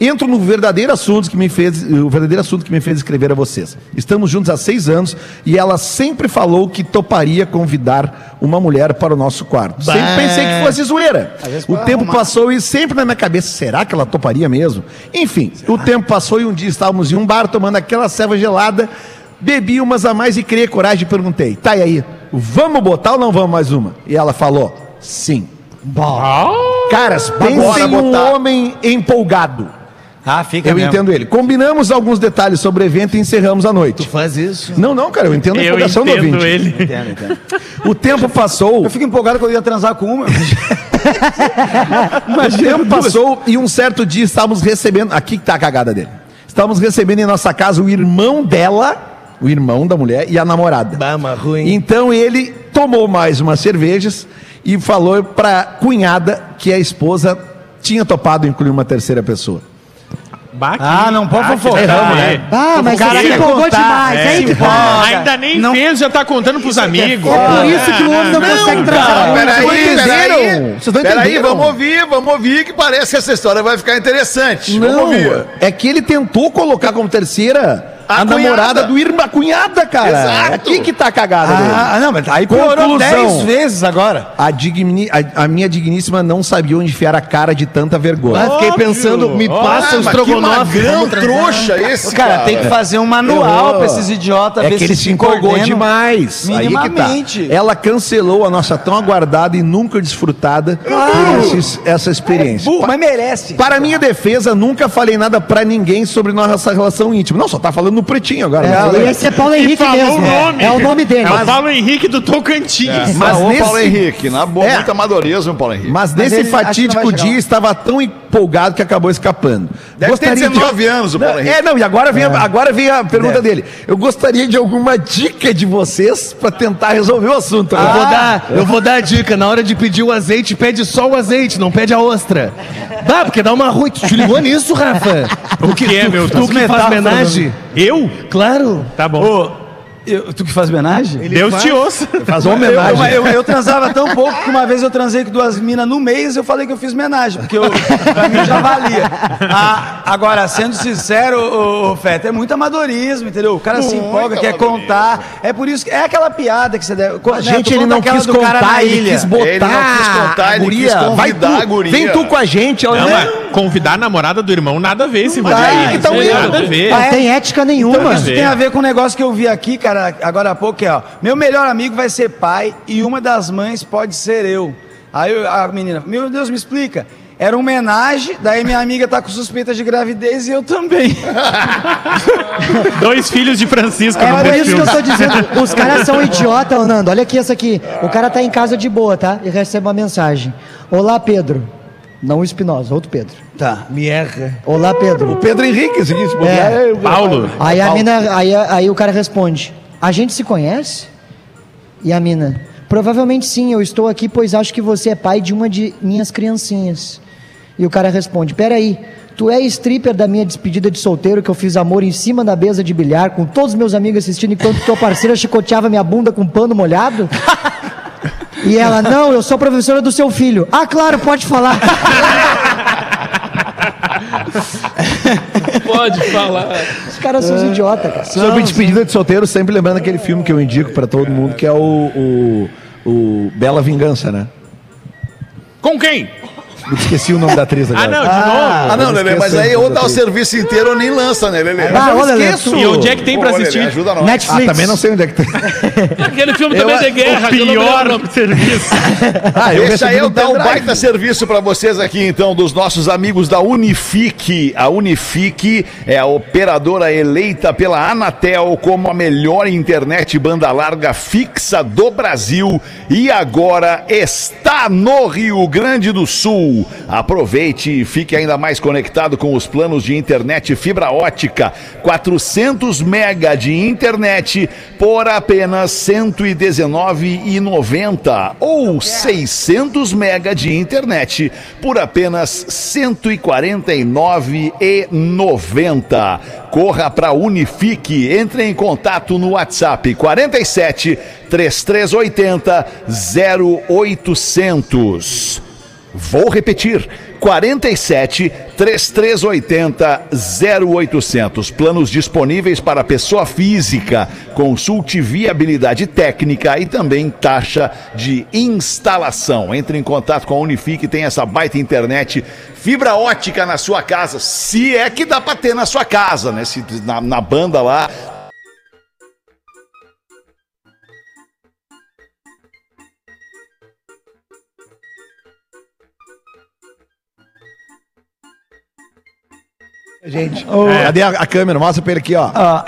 Entro no verdadeiro assunto que me fez, o verdadeiro assunto que me fez escrever a vocês. Estamos juntos há seis anos e ela sempre falou que toparia convidar uma mulher para o nosso quarto. Sempre Bah. pensei que fosse zoeira. O tempo passou e sempre na minha cabeça, será que ela toparia mesmo? Enfim, o tempo passou e um dia estávamos em um bar tomando aquela ceva gelada, bebi umas a mais e criei coragem e perguntei, tá e aí, vamos botar ou não vamos mais uma? E ela falou, sim. Caras, pensem Bora um homem empolgado. Ah, fica Eu mesmo. entendo ele. Combinamos alguns detalhes sobre o evento e encerramos a noite. Faz isso. Não, não, cara, eu entendo a Eu empolgação do entendo ouvinte. ele. Entendo, entendo. O tempo passou. Eu fico empolgado quando eu ia transar com uma. Mas o tempo passou e um certo dia estávamos recebendo. Aqui que tá a cagada dele. Estávamos recebendo em nossa casa o irmão dela, o irmão da mulher e a namorada. Bah, uma ruim. Então ele tomou mais umas cervejas e falou pra cunhada que a esposa tinha topado incluir uma terceira pessoa. Bah, Ah, não pode Ah, fofocar, drama, né? Ah, mas cara aí quer empolgou contar, demais. é, aí se empolga. Ainda nem Não- fez, já tá contando pros amigos. É por isso que o homem não, consegue transar com Peraí, peraí. Vocês não Peraí, vamos ouvir, vamos ouvir que parece que essa história vai ficar interessante. Vamos Não, ouvir. é que ele tentou colocar como terceira a, A namorada do irmão, a cunhada, cara. Exato. É aqui que tá a cagada dele. Ah, não, mas aí Conclusão. 10 vezes agora. A, digni- a- a minha digníssima não sabia onde enfiar a cara de tanta vergonha. Ah, fiquei pensando, me passa Ah, vamos transar. trouxa esse, Cara, tem que fazer um manual Errou. pra esses idiotas É ver que ele se empolgou coordenam. demais. Aí que Minimamente. tá. Ela cancelou a nossa tão aguardada e nunca desfrutada por esses- essa experiência. Bu, mas merece. Para minha defesa, nunca falei nada pra ninguém sobre nossa relação íntima. Não, só tá falando no pretinho agora. É, Mas- esse é Paulo Henrique mesmo. o nome. É o nome dele. É o Paulo Henrique do Tocantins. Mas Mas nesse- Paulo Henrique, na boa, É. muito amadorismo, Paulo Henrique. Mas Mas nesse não fatídico dia estava tão empolgado que acabou escapando. Deve ter 19 anos o Paulo Não, Henrique. É, não, e agora vem, a, agora vem a pergunta dele. Eu gostaria de alguma dica de vocês para tentar resolver o assunto. Eu agora. vou dar, eu vou dar a dica. Na hora de pedir o azeite, pede só o azeite, não pede a ostra. Dá, porque dá uma ruim. Tu te ligou nisso, Rafa? O que é, meu Tu que faz homenagem? Eu? Claro. Tá bom. Eu- tu que faz homenagem? Deus te ouça. Faz uma homenagem. Eu, eu- eu transava tão pouco que uma vez eu transei com duas minas no mês eu falei que eu fiz homenagem, porque eu, pra mim já valia. Ah, agora, sendo sincero, ô, ô, Feta, é muito amadorismo, entendeu? O cara se Muito empolga, quer contar. É por isso que é aquela piada que você deve. A gente, ele não quis contar, ele quis botar. Ele não quis contar, a ele guria. quis Vai tu, a guria. Vem tu com a gente. Não, né? convidar a namorada do irmão, nada a ver esse rolê então Não tem eu- nada a ver. Não tem ética nenhuma. Então, isso tem a ver com um negócio que eu vi aqui, cara, agora há pouco, que é, ó. Meu melhor amigo vai ser pai e uma das mães pode ser eu. Aí eu- a menina, meu Deus, me explica. Era uma homenagem, daí minha amiga tá com suspeita de gravidez e eu também. Dois filhos de Francisco É por isso que eu tô dizendo. Os caras são idiota, ô Nando. Olha aqui essa aqui. O cara tá em casa de boa, tá? E recebe uma mensagem. Olá, Pedro. Não o Espinosa, outro Pedro. Tá, me erra. Olá, Pedro. Pedro Henrique, esse aqui, se bobear, É. é o- Paulo. Aí a mina, aí, aí o cara responde: A gente se conhece? E a mina: Provavelmente sim, eu estou aqui pois acho que você é pai de uma de minhas criancinhas. E o cara responde: Peraí, tu é stripper da minha despedida de solteiro que eu fiz amor em cima da mesa de bilhar com todos os meus amigos assistindo enquanto tua parceira chicoteava minha bunda com pano molhado? E ela: Não, eu sou professora do seu filho. Ah, claro, pode falar. Pode falar. Os caras são os idiotas, cara. Sobre despedida de solteiro, sempre lembrando aquele filme que eu indico pra todo mundo, que é o, o, o Bela Vingança, né? Com quem? Eu esqueci o nome da atriz agora. Ah, não, de novo. Ah, não, Lelê, mas aí ou dá o você. serviço inteiro ou nem lança, né, Lelê? Ah, olha, Lelê, esqueço. E onde é que tem pra Ô, Lelê, assistir? ajuda nós. Netflix. Ah, também não sei onde é que tem. Aquele filme também de guerra. O eu pior lembro. serviço. Ah, eu Deixa eu dar um baita serviço para vocês aqui, então, dos nossos amigos da Unifique. A Unifique é a operadora eleita pela Anatel como a melhor internet banda larga fixa do Brasil e agora está no Rio Grande do Sul. Aproveite e fique ainda mais conectado com os planos de internet fibra ótica. 400 mega de internet por apenas R$ 119,90 ou 600 mega de internet por apenas R$ 149,90. Corra para Unifique, entre em contato no WhatsApp 47 3380 0800. Vou repetir. 47 3380 0800. Planos disponíveis para pessoa física. Consulte viabilidade técnica e também taxa de instalação. Entre em contato com a Unifique, tem essa baita internet fibra ótica na sua casa, se é que dá para ter na sua casa, né? Se, na, na banda lá, Gente, cadê a, a câmera? Mostra pra ele aqui, ó. Ah,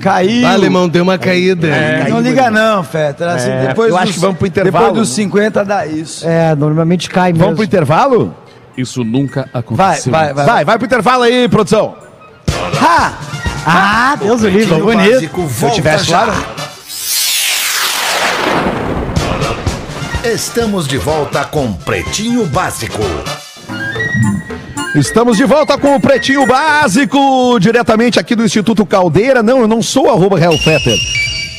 caiu. Ah, alemão, deu uma caída. É, não liga não, Feta. Assim, É, depois eu acho dos- que vamos pro intervalo. Depois dos 50 dá isso. É, normalmente cai mesmo. Vamos pro intervalo? Isso nunca Vai, aconteceu. vai, vai. Vai, vai pro intervalo aí, produção. Ha! Ah, Deus o livre. Bonito. Se eu tivesse lá. Estamos de volta com Pretinho Básico. Estamos de volta com o Pretinho Básico, diretamente aqui do Instituto Caldeira. Não, eu não sou arroba Real Fetter.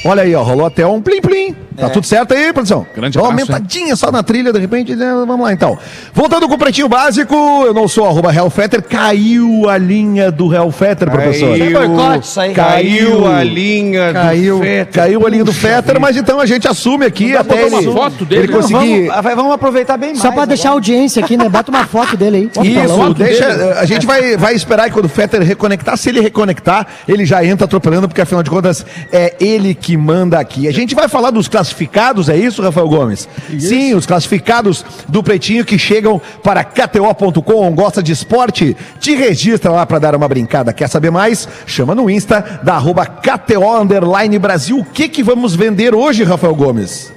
Olha aí, ó, rolou até um plim-plim. Tá tudo certo aí, produção? Grande Dá uma abraço, aumentadinha só na trilha, de repente, né? vamos lá então. Voltando com o Pretinho Básico, eu não sou arroba Real Fetter, caiu a linha do Real Fetter, professor. Tem boicote isso aí. Caiu a linha Caiu. do Fetter. Caiu a linha do Fetter, mas então a gente assume aqui pra até ele, uma foto dele, ele conseguir... Vamos, vai- vamos aproveitar bem mais. Só pra deixar a audiência aqui, né? Bota uma foto dele aí. Isso, deixa. A gente vai, vai esperar que quando o Fetter reconectar, se ele reconectar, ele já entra atropelando, porque afinal de contas é ele que manda aqui. A gente vai falar dos classificados, é isso, Rafael Gomes? Sim, os classificados do Pretinho que chegam para KTO.com. Gosta de esporte? Te registra lá para dar uma brincada. Quer saber mais? Chama no Insta da arroba KTO Underline Brasil. O que, que vamos vender hoje, Rafael Gomes?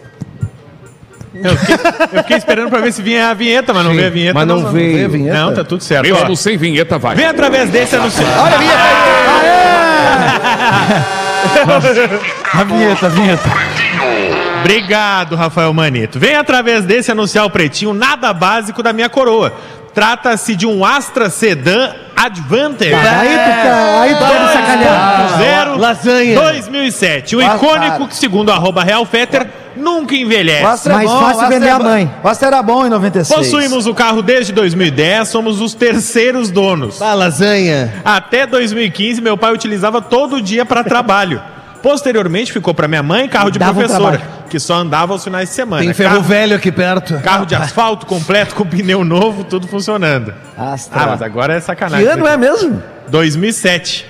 Eu fiquei, eu fiquei esperando pra ver se vinha a vinheta, mas não veio a vinheta. mas não veio. Vê a vinheta? Não, tá tudo certo. Mesmo Ó, sem vinheta, vai. Vem através desse anúncio. Olha a vinheta! A vinheta, a vinheta. Obrigado, Rafael Manito. Vem através desse anunciar o pretinho nada básico da minha coroa. Trata-se de um Astra Sedan Advantage. Aí tu tá, aí tu tá me sacaneando. Zero Lasanha. 2007. O Ah, icônico que, segundo arroba Real Fetter, nunca envelhece. Astra é Mais bom, fácil vender é a mãe. O Astra era bom em 96. Possuímos o carro desde 2010, somos os terceiros donos. Ah, lasanha. Até 2015, meu pai utilizava todo dia para trabalho. Posteriormente, ficou para minha mãe carro de Dava um professora, trabalho. que só andava aos finais de semana. Tem ferro carro, velho aqui perto. carro de asfalto completo, com pneu novo, tudo funcionando. Astra. Ah, mas agora é sacanagem. Que ano é mesmo? 2007.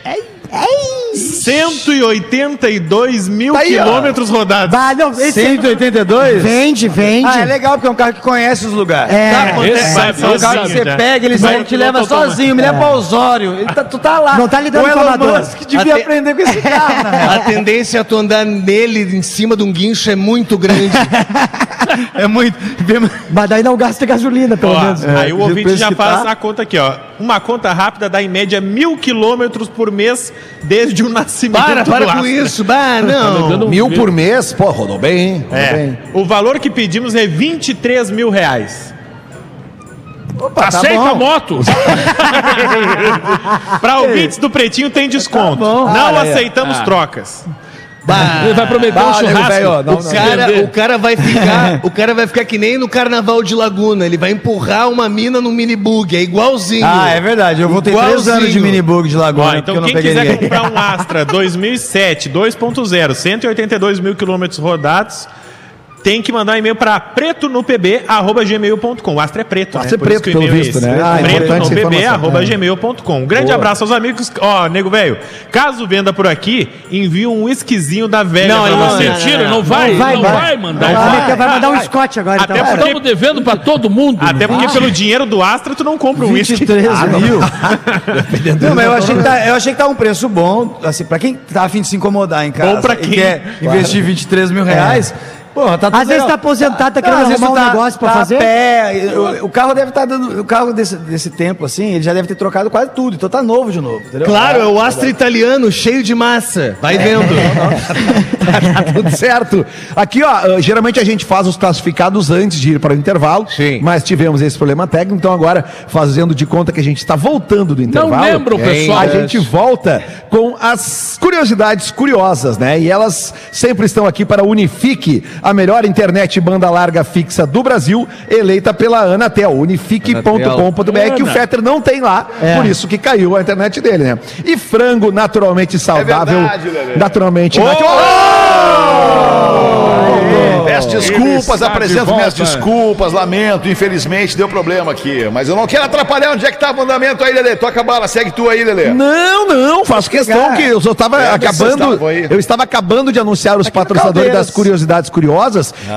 182 mil Tá aí, ó. quilômetros rodados. Bah, não, esse 182? Vende, vende. Ah, é legal, porque é um carro que conhece os lugares. É. Sabe, é, sabe, é um esse carro que sabe, você né? pega, ele Vai te leva sozinho, me leva pra Osório. Ele tá, tu tá lá. Não tá lidando o com Elon amador. Musk devia Até- aprender com esse carro, né? A tendência a tu andar nele em cima de um guincho é muito grande. É muito. Mas daí não gasta gasolina, pelo Ó, menos. aí É, o do ouvinte preço já que faz tá. a conta aqui, ó. Uma conta rápida dá em média mil quilômetros por mês desde o nascimento Para, do para com Astra. isso. Bah, não. Dando um Mil por mês, pô, rodou bem, hein? É. O valor que pedimos é 23 mil reais. Opa, tá Aceita a bom. moto. Para ouvintes do Pretinho tem desconto. bom. Não Ah, é. aceitamos trocas. Bah, Ele vai prometer um Bah, nego churrasco. velho, ó, não, o, não. cara, o cara vai ficar, o cara vai ficar que nem no carnaval de Laguna, ele vai empurrar uma mina no minibug, é igualzinho. Ah, é verdade. Eu voltei três Igualzinho. anos de minibug de Ó, Lagoa, então porque eu não quem peguei quiser ninguém. comprar um Astra 2007 2.0, 182 mil quilômetros rodados, tem que mandar um e-mail para pretonopb.gmail.com. O Astra é preto, Astra né? é preto, que o pelo é visto, né? Ah, importante essa pretonopb.gmail.com. Um grande Boa. abraço aos amigos. Ó, nego velho, caso venda por aqui, envia um whiskyzinho da velha Não, pra não, você. não, Mentira, não vai, não vai, vai, vai. mandar. Vai, Vai. vai, mandar um Scott agora, Até então. porque- Estamos devendo pra todo mundo. Até porque pelo dinheiro do Astra tu não compra um whisky. 23 mil. Não, mas eu achei, que tá, eu achei que tá um preço bom, assim, pra quem tá afim de se incomodar em casa Bom pra e quem? quer investir 23 mil reais, porra, tá tudo Às vezes tá aposentado, tá Não, querendo arrumar um tá- negócio pra tá fazer. Pé, o, o carro deve estar dando. O carro desse, desse tempo, assim, ele já deve ter trocado quase tudo, então tá novo de novo, entendeu? Claro, é o Astra italiano, cheio de massa. Vai vendo. tá tudo certo. Aqui, ó, uh, geralmente a gente faz os classificados antes de ir para o intervalo. Sim. Mas tivemos esse problema técnico, então agora, fazendo de conta que a gente está voltando do intervalo. lembro, pessoal. A gente volta com as curiosidades curiosas, né? E elas sempre estão aqui para Unifique, a melhor internet banda larga fixa do Brasil, eleita pela Anatel, unifique.com.br, que o. Fetter não tem lá, É. por isso que caiu a internet dele, né? E frango naturalmente saudável, verdade, Lelê. naturalmente Peço desculpas, apresento de minhas desculpas, lamento, infelizmente deu problema aqui. Mas eu não quero atrapalhar onde é que tá o mandamento aí, Lelê. Toca a bala, segue tu aí, Lelê. Não, não, faço questão que eu só estava É, acabando. Eu estava acabando de anunciar os patrocinadores Caldeiras. das curiosidades curiosas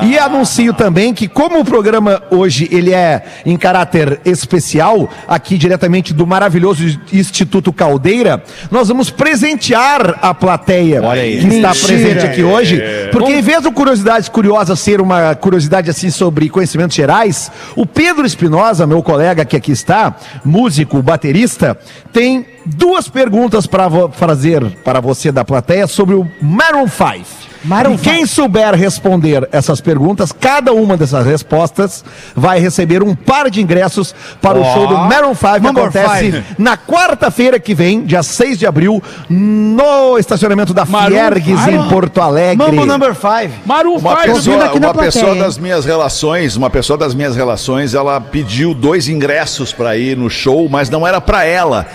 e anuncio também que como o programa hoje ele é em caráter especial, aqui diretamente do maravilhoso Instituto Caldeira, nós vamos presentear a plateia que está Mentira. presente aqui hoje, porque em vez do curiosidades curiosas ser uma curiosidade assim sobre conhecimentos gerais, o Pedro Espinosa, meu colega que aqui está, músico, baterista, tem duas perguntas para fazer para você da plateia sobre o Maroon 5. Maroon e quem souber responder essas perguntas, cada uma dessas respostas vai receber um par de ingressos para o show do Maroon 5 que acontece five. na quarta-feira que vem, dia 6 de abril, no estacionamento da Maroon Fiergues five. em Porto Alegre. Mambo number 5. Maru Uma faz. pessoa, aqui na uma plateia, pessoa das minhas relações, uma pessoa das minhas relações, ela pediu dois ingressos para ir no show, mas não era para ela,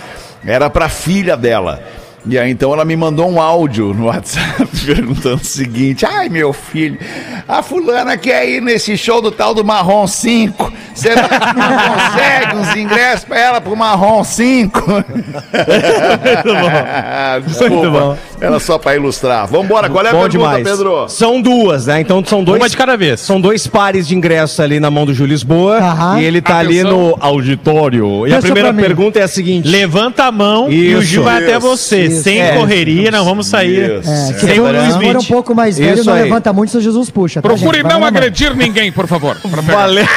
era para filha dela. E aí então ela me mandou um áudio no WhatsApp perguntando o seguinte: "Ai, meu filho, a fulana quer ir nesse show do tal do Marrom 5. Será que não consegue uns ingressos para ela pro Marrom 5?" Desculpa. Muito bom. Era só para ilustrar. Vambora, qual é a Bom pergunta, demais. Pedro? São duas, né? Então são dois. Uma de cada vez. São dois pares de ingressos ali na mão do Júlio Lisboa. Aham. E ele tá ali Atenção. no auditório. E a Pensa primeira pra mim. pergunta é a seguinte: Levanta a mão e o Gil vai até você. Isso. Sem É. correria, não vamos sair. Isso. É, Sem se for, Will se for um Smith. pouco mais velho, Isso não aí. levanta muito, seu Jesus puxa. tá, Procure gente? Vai não mão. agredir ninguém, por favor. Valendo.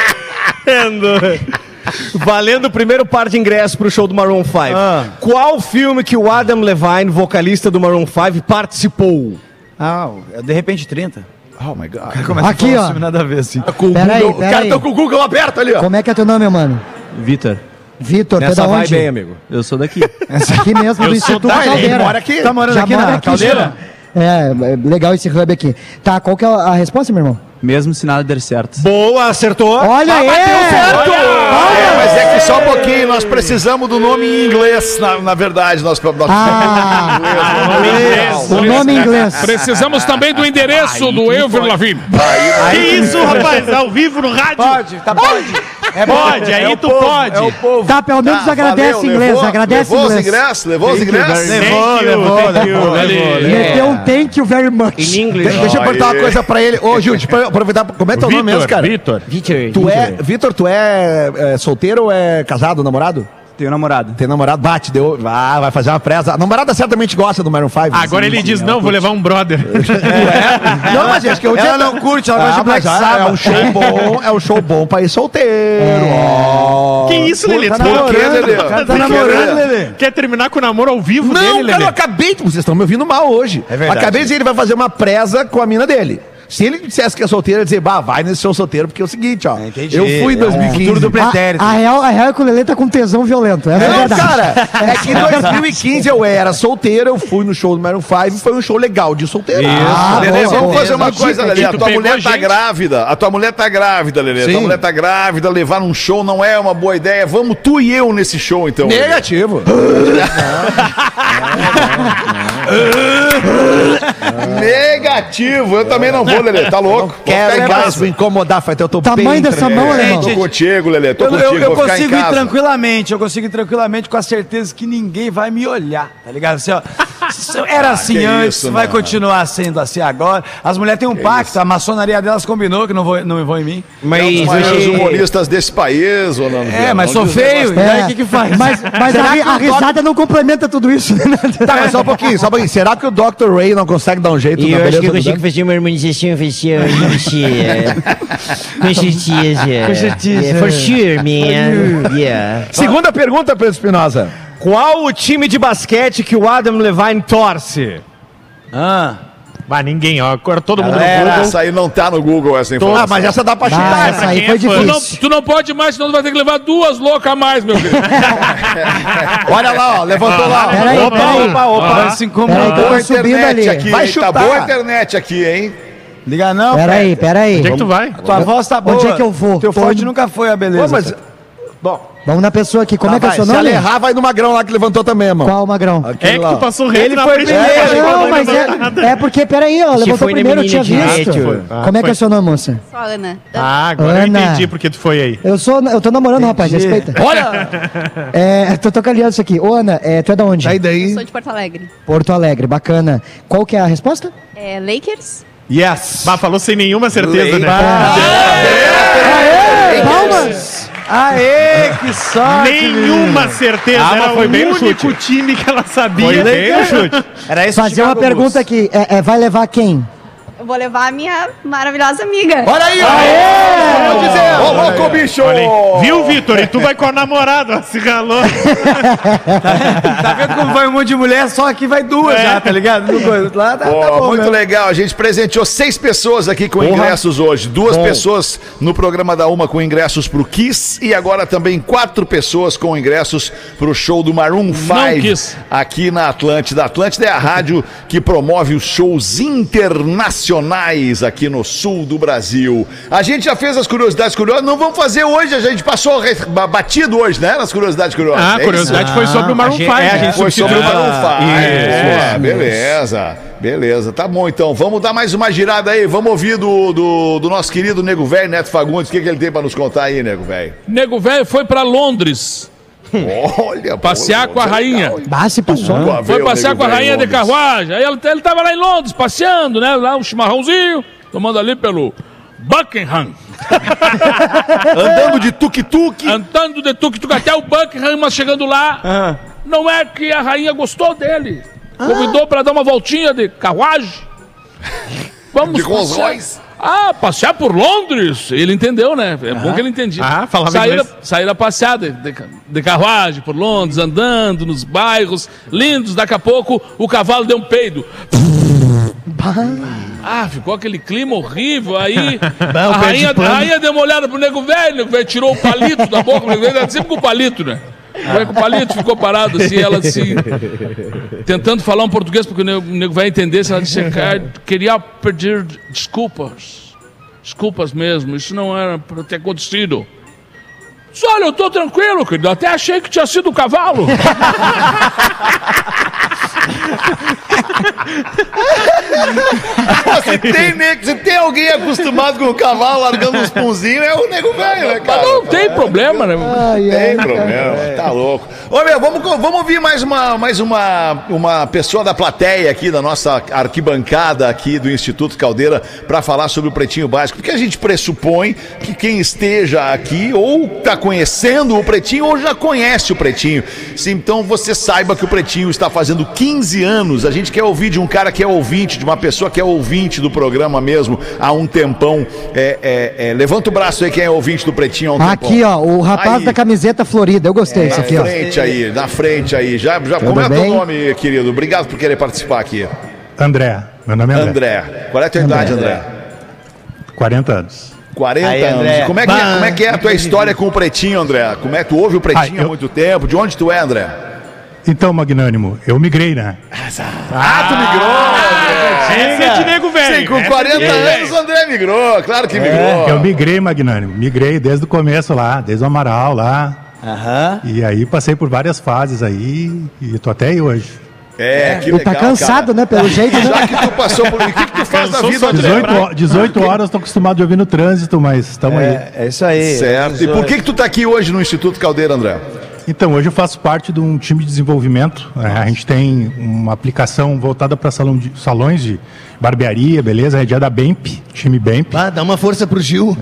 Valendo o primeiro par de ingressos pro show do Maroon 5. Ah. Qual filme que o Adam Levine, vocalista do Maroon 5, participou? Ah, de repente 30. Oh my God. Começa Aqui, a falar ó. nada a ver, assim. Com o aí, Google- pera o cara aí. tá com o Google aberto ali, ó. Como é que é teu nome, meu mano? Vitor. Vitor, é Nessa da vai onde? bem, amigo. Eu sou daqui. Aqui mesmo, Eu do sou Instituto da- ele Caldeira. mora aqui? Tá morando Já aqui mora na aqui, caldeira? É, é legal esse hub aqui. Tá, qual que é a resposta, meu irmão? Mesmo se nada der certo. Boa, acertou. Olha aí! É, mas é que só um pouquinho, nós precisamos do nome em inglês, na, na verdade. Nós, nós Ah, o nome em inglês. Precisamos também do endereço do Elvio Lavigne. Que isso, rapaz? Ao vivo no rádio? Pode, tá, pode. É Pode, aí é tu povo, pode. É o povo. Tá, pelo menos Tá, agradece valeu, em inglês, levou, agradece em levou os inglês. ingressos? Levou os ingressos? Levou, Thank you, levou, levou. Ali. Meteu um thank you very much. Em De- inglês. Deixa eu perguntar uma coisa pra ele. Ô, Gil, deixa eu aproveitar. Como é teu nome mesmo, cara? Vitor. Vitor. Tu é, Vitor, tu é, é solteiro ou é casado, namorado? Tenho namorado. Tem namorado? Bate, deu. Ah, vai fazer uma presa. A namorada certamente gosta do Maroon 5. Agora ele diz, não, vou levar um brother. Não, mas acho que eu Ela não curte, ela gosta de Black mas, ah, É Sabbath. um show bom, é um show bom pra ir solteiro. ó. Que isso, Lelê? Tá quê, namorando, Lelê? cara tá quê, namorando, Lelê? Quer terminar com o namoro ao vivo Não, dele, cara, Lelê? eu acabei de. Vocês estão me ouvindo mal hoje. É verdade. Acabei de dizer, ele vai fazer uma presa com a mina dele. Se ele dissesse que é solteiro, eu ia dizer, bah, vai nesse show solteiro, porque é o seguinte, ó. Entendi. Eu fui em É, 2015. futuro do pretérito. A, a, real, a real é que o Lelê tá com tesão violento, essa é Não, verdade. cara, é que em 2015 eu era solteiro, eu fui no show do Maroon 5 foi um show legal de solteiro. Ah, Lelê, boa, vamos boa. fazer uma coisa, Lelê. A Tu tua mulher tá gente? grávida. A tua mulher tá grávida, Lelê. A tua mulher tá grávida. Levar num show não é uma boa ideia. Vamos tu e eu nesse show, então. Lelê. Negativo. Negativo. Eu também não vou, Lelê. Tá louco? Vou Quero em é casa. me incomodar, Faitel, eu tô Tamanho bem dessa mão, alemão. Tô contigo, Lelê. Tô Eu, contigo. eu, eu vou ficar em consigo ir tranquilamente, eu consigo ir tranquilamente com a certeza que ninguém vai me olhar, tá ligado? Assim, ó, era assim Ah, que antes, isso, vai não. continuar sendo assim agora. As mulheres têm um pacto, a maçonaria delas combinou que não vou, não vão em mim. Mas É um dos humoristas desse país, Nando É, Viana. mas Não sou diz feio, e daí o que que faz? Mas, mas a, a risada não complementa tudo isso. né? Tá, mas só um pouquinho, só um pouquinho. Será que o Dr. Ray não consegue dar um jeito E na eu acho beleza que eu do consigo fazer uma harmonização facial e Com certeza. Com certeza. Yeah, for sure, man. Yeah. Segunda pergunta, Pedro Espinosa. Qual o time de basquete que o Adam Levine torce? Ah, Bah, ninguém, ó. Agora todo mundo no Google. essa aí não tá no Google, essa informação. Ah, mas essa dá pra Ah, chutar. essa aí foi é fã? Tu não, difícil. tu não pode mais, senão tu vai ter que levar duas loucas a mais, meu filho. Olha lá, ó, levantou lá. ó. Peraí, Opa, peraí. opa, opa. vai se Peraí, Boa tô subindo internet ali. aqui, Vai chutar. Tá boa a internet aqui, hein? Liga não, Peraí, peraí. Onde é que tu vai? Tua voz tá boa. Onde é que eu vou? Teu Tô forte nunca foi a beleza. Pô, mas, bom, Vamos na pessoa aqui. Como tá, é que é o seu se ela nome? errar, vai no magrão lá que levantou também, irmão. Qual, Magrão? Aquele É que tu passou reto Ele na foi primeiro. dele. Não, mas é, é porque, peraí, ó, levantou foi primeiro, eu tinha visto. direito. Como é que é o seu nome, moça? A Ana. Ah, agora Ana. eu entendi porque tu foi aí. Eu sou, eu tô namorando, rapaz, respeita. Olha! É, tô tocando aliança aqui. Ô, Ana, é, tu é da onde? Sai daí. Sou de Porto Alegre. Porto Alegre, bacana. Qual que é a resposta? É, Lakers? Yes! Bah, falou sem nenhuma certeza, né? Aê, palmas! Aê, que sorte! Nenhuma certeza. Ah, mas Era foi o bem único chute. time que ela sabia. Foi bem no chute. Era esse Fazer uma pergunta Bulls. aqui. É, é, vai levar quem? Eu vou levar a minha maravilhosa amiga. Olha aí, ó. Vou dizer. Ô, louco, bicho! Viu, Vitor? E tu vai com a namorada, ó, se ralou. Tá vendo como vai um monte de mulher? Só aqui vai duas já, tá ligado? Lá tá, Pô, tá bom, muito mesmo. legal. A gente presenteou seis pessoas aqui com ingressos hoje. Duas pessoas no programa da Uma com ingressos pro Kiss e agora também quatro pessoas com ingressos pro show do Maroon 5 Kiss. aqui na Atlântida. A Atlântida é a rádio que promove os shows internacionais aqui no sul do Brasil. A gente já fez as curiosidades curiosas. Não vamos fazer hoje, a gente passou batido hoje, né? Nas curiosidades curiosas. Ah, É a isso? curiosidade foi sobre o Maroon a 5. gente- é, a né? gente Foi sobre o. Maroon 5. Isso. Ah, beleza, beleza. Tá bom, então. Vamos dar mais uma girada aí. Vamos ouvir do, do, do nosso querido Nego Velho, Neto Fagundes. O que, que ele tem pra nos contar aí, Nego Velho? Nego velho foi pra Londres Olha, passear pô, com a rainha. Ah, se passou. Foi passear com a rainha de carruagem. Aí ele, ele tava lá em Londres, passeando, né? Lá um chimarrãozinho, tomando ali pelo Buckingham. Andando de tuk-tuk. Andando de tuk-tuk até o Buckingham, mas chegando lá, não é que a rainha gostou dele. Convidou pra dar uma voltinha de carruagem. Vamos De Rolls. Ah, passear por Londres. Ele entendeu, né? É bom que ele entendia. Ah, falava saíram, inglês. saíram a passear de, de, de carruagem por Londres, andando nos bairros lindos. Daqui a pouco o cavalo deu um peido. Ah, ficou aquele clima horrível. Aí Bah, o a rainha, a rainha deu uma olhada pro nego velho, o nego velho tirou o palito da boca, o nego velho tá sempre com o palito, né? O velho com o palito ficou parado assim, ela assim, tentando falar um português porque o nego, o nego vai entender. Se ela disse, "Cara, queria pedir desculpas, desculpas mesmo, isso não era para ter acontecido. Disse, Olha, eu tô tranquilo, querido, até achei que tinha sido o cavalo. se, tem, ne- se tem alguém acostumado com o cavalo largando uns punzinhos, é o nego velho, né, cara? Mas não tem problema, né? Tem problema, tá louco. Ô, meu, vamos, vamos ouvir mais uma, mais uma, uma pessoa da plateia aqui, da nossa arquibancada aqui do Instituto Caldeira, para falar sobre o Pretinho Básico, porque a gente pressupõe que quem esteja aqui ou tá conhecendo o Pretinho ou já conhece o Pretinho. Sim, então você saiba que o Pretinho está fazendo 15 anos. A gente quer ouvir de um cara que é ouvinte, de uma pessoa que é ouvinte do programa mesmo há um tempão. É, é, é, levanta o braço aí quem é ouvinte do Pretinho há um tempão. Aqui, ó, o rapaz Aí. da camiseta florida. Eu gostei disso Na aqui, ó. frente aí, na frente aí. Já, já Tudo como é teu nome, querido? Obrigado por querer participar aqui. André, meu nome é André. André. Qual é a tua idade, André? 40 anos. 40 Aí, anos. André. Como é, que é, como é que é a tua história com o Pretinho, André? Como é que tu ouve o Pretinho eu- há muito tempo? De onde tu é, André? Então, Magnânimo, eu migrei, né? Ah, tu migrou! Essa é de nego velho. Sim, com Essa 40 é anos o André migrou, claro que É, migrou. eu migrei, Magnânimo. Migrei desde o começo lá, desde o Amaral lá. E aí passei por várias fases aí e tô até aí hoje. É, que Ele tá legal, cansado, cara. né? Pelo jeito, né? Já que tu passou por... O que, que tu faz da vida, André? 18, ho- 18 horas tô acostumado de ouvir no trânsito, mas estamos aí. É isso aí. Certo. E por que que tu tá aqui hoje no Instituto Caldeira, André? Então, hoje eu faço parte de um time de desenvolvimento. né? a gente tem uma aplicação voltada para salão de, salões de barbearia, beleza? É dia da BEMP, time BEMP. Ah, dá uma força pro Gil.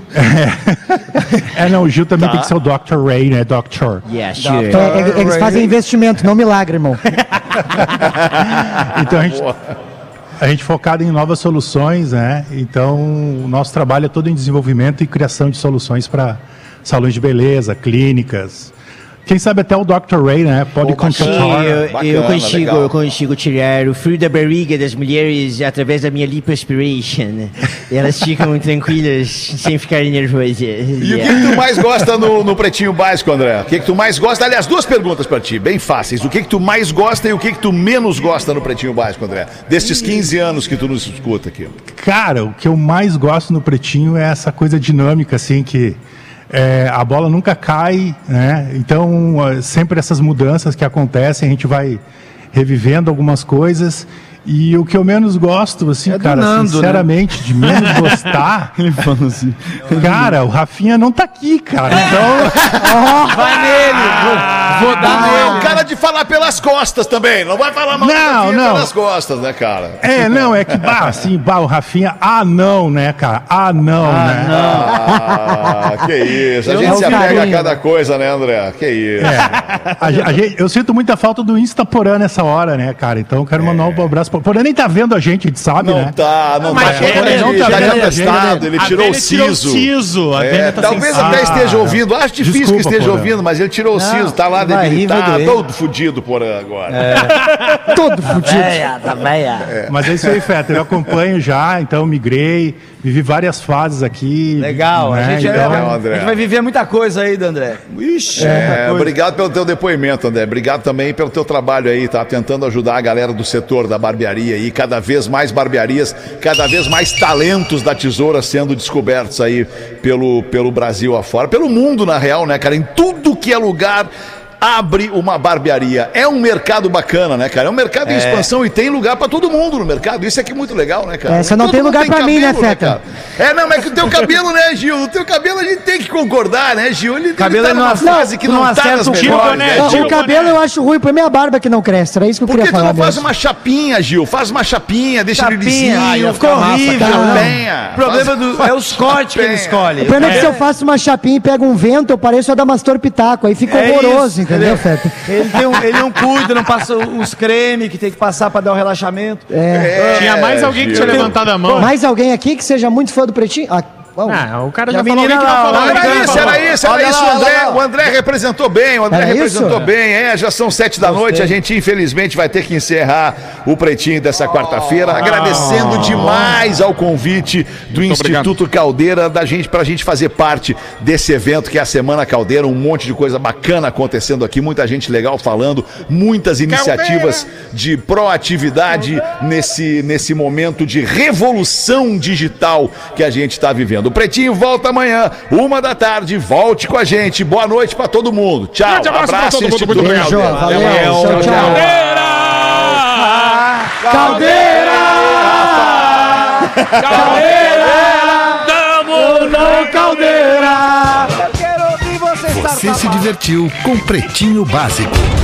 É, não, o Gil também Tá. tem que ser o Dr. Ray, né? Dr. É, é, eles fazem investimento, não milagre, irmão. Então a gente, a gente focado em novas soluções, né? Então o nosso trabalho é todo em desenvolvimento e criação de soluções para salões de beleza, clínicas. Quem sabe até o Dr. Ray, né? Pode Sim, contratar. eu, eu consigo, eu consigo tirar o frio da barriga das mulheres através da minha lipoaspiration. Elas ficam tranquilas sem ficarem nervosas. E o que, que tu mais gosta no, no Pretinho Básico, André? O que, que tu mais gosta? Aliás, duas perguntas pra ti, bem fáceis. O que, que tu mais gosta e o que, que tu menos gosta no Pretinho Básico, André? Destes 15 anos que tu nos escuta aqui. Cara, o que eu mais gosto no Pretinho é essa coisa dinâmica, assim, que é, a bola nunca cai, né? Então, ah, sempre essas mudanças que acontecem, a gente vai revivendo algumas coisas. E o que eu menos gosto, assim, É cara, Nando, né? sinceramente, de menos gostar. Ele falou assim. Cara, o Rafinha não tá aqui, cara. Então. Vai nele! Vou, vou dar Ah, é nele. o cara de falar pelas costas também. Não vai falar mal Não, não. pelas costas, né, cara? É, não, é que, bah, assim, bah, o Rafinha, ah, não, né, cara? Ah, não, né? Ah, que isso. A Eu gente não se apega a carinho. cada coisa, né, André? Que isso. A ge- a gente- eu sinto muita falta do Insta Porã nessa hora, né, cara? Então eu quero mandar um abraço. Pro- Porã nem tá vendo a gente, a gente sabe, Não né? tá, não Mas tá. ele Ele não já tá tinha vendo a testado, ele tirou o tirou o siso. a É, Vênia tá talvez até esteja ouvindo. Acho difícil desculpa, que esteja Porã. ouvindo, mas ele tirou o siso. Tá lá, ele vai tá todo fudido por agora. Todo fudido. Mas é isso aí, Feta. Eu acompanho já, então migrei, vivi várias fases aqui. Legal, a, né? gente, então, a gente vai viver muita coisa aí, André. Ixi, É, obrigado pelo teu depoimento, André. Obrigado também pelo teu trabalho aí, tá? Tentando ajudar a galera do setor da barbearia aí. Cada vez mais barbearias, cada vez mais talentos da tesoura sendo descobertos aí pelo, pelo Brasil afora. Pelo mundo, na real, né, cara? Em tudo que é lugar. Abre uma barbearia. É um mercado bacana, né, cara? É um mercado em É. expansão e tem lugar pra todo mundo no mercado. Isso aqui é muito legal, né, cara? É, só não Todo tem lugar pra mim, né, Feta? cara? É, não, mas que o teu cabelo, né, Gil? O teu cabelo a gente tem que concordar, né, Gil? Ele, Cabelo ele tá não numa fase que não não, tá acerta nas melhores, né, né, Não, Gil? o cabelo eu acho ruim, pra minha barba que não cresce. Era isso que eu Por que queria tu falar não faz mesmo. uma chapinha, Gil? Faz uma chapinha, deixa ele Chapinha, lisinho. ai, faz ficou uma horrível, Chapinha. O problema do, é os cortes que ele escolhe. O problema é que se eu faço uma chapinha e pego um vento, eu pareço a Damastor Pitaco. Aí fica É horroroso, isso, entendeu, Feta? Ele, tem um- ele não cuida, não passa os cremes que tem que passar pra dar o relaxamento. É. Tinha mais alguém que tinha levantado a mão. Mais alguém aqui que seja muito fã do Pretinho? Ah, Ah, o cara já falou menina que não lá, falou. né? Era isso, era isso, era isso. o, André, o representou bem, o André Era representou isso? bem. É, já são sete da noite, a gente infelizmente vai ter que encerrar o Pretinho dessa quarta-feira, agradecendo demais ao convite do Instituto Caldeira da gente pra gente fazer parte desse evento que é a Semana Caldeira, um monte de coisa bacana acontecendo aqui, muita gente legal falando, muitas iniciativas de proatividade nesse, nesse momento de revolução digital que a gente está vivendo. O Pretinho volta amanhã, uma da tarde, volte com a gente. Boa noite pra todo mundo. Tchau, Grande abraço pra abraço todo mundo, muito obrigado. Caldeira. Valeu, mais. tchau, tchau. Tamo na Caldeira! Eu quero ouvir você Você se divertiu com Pretinho Básico.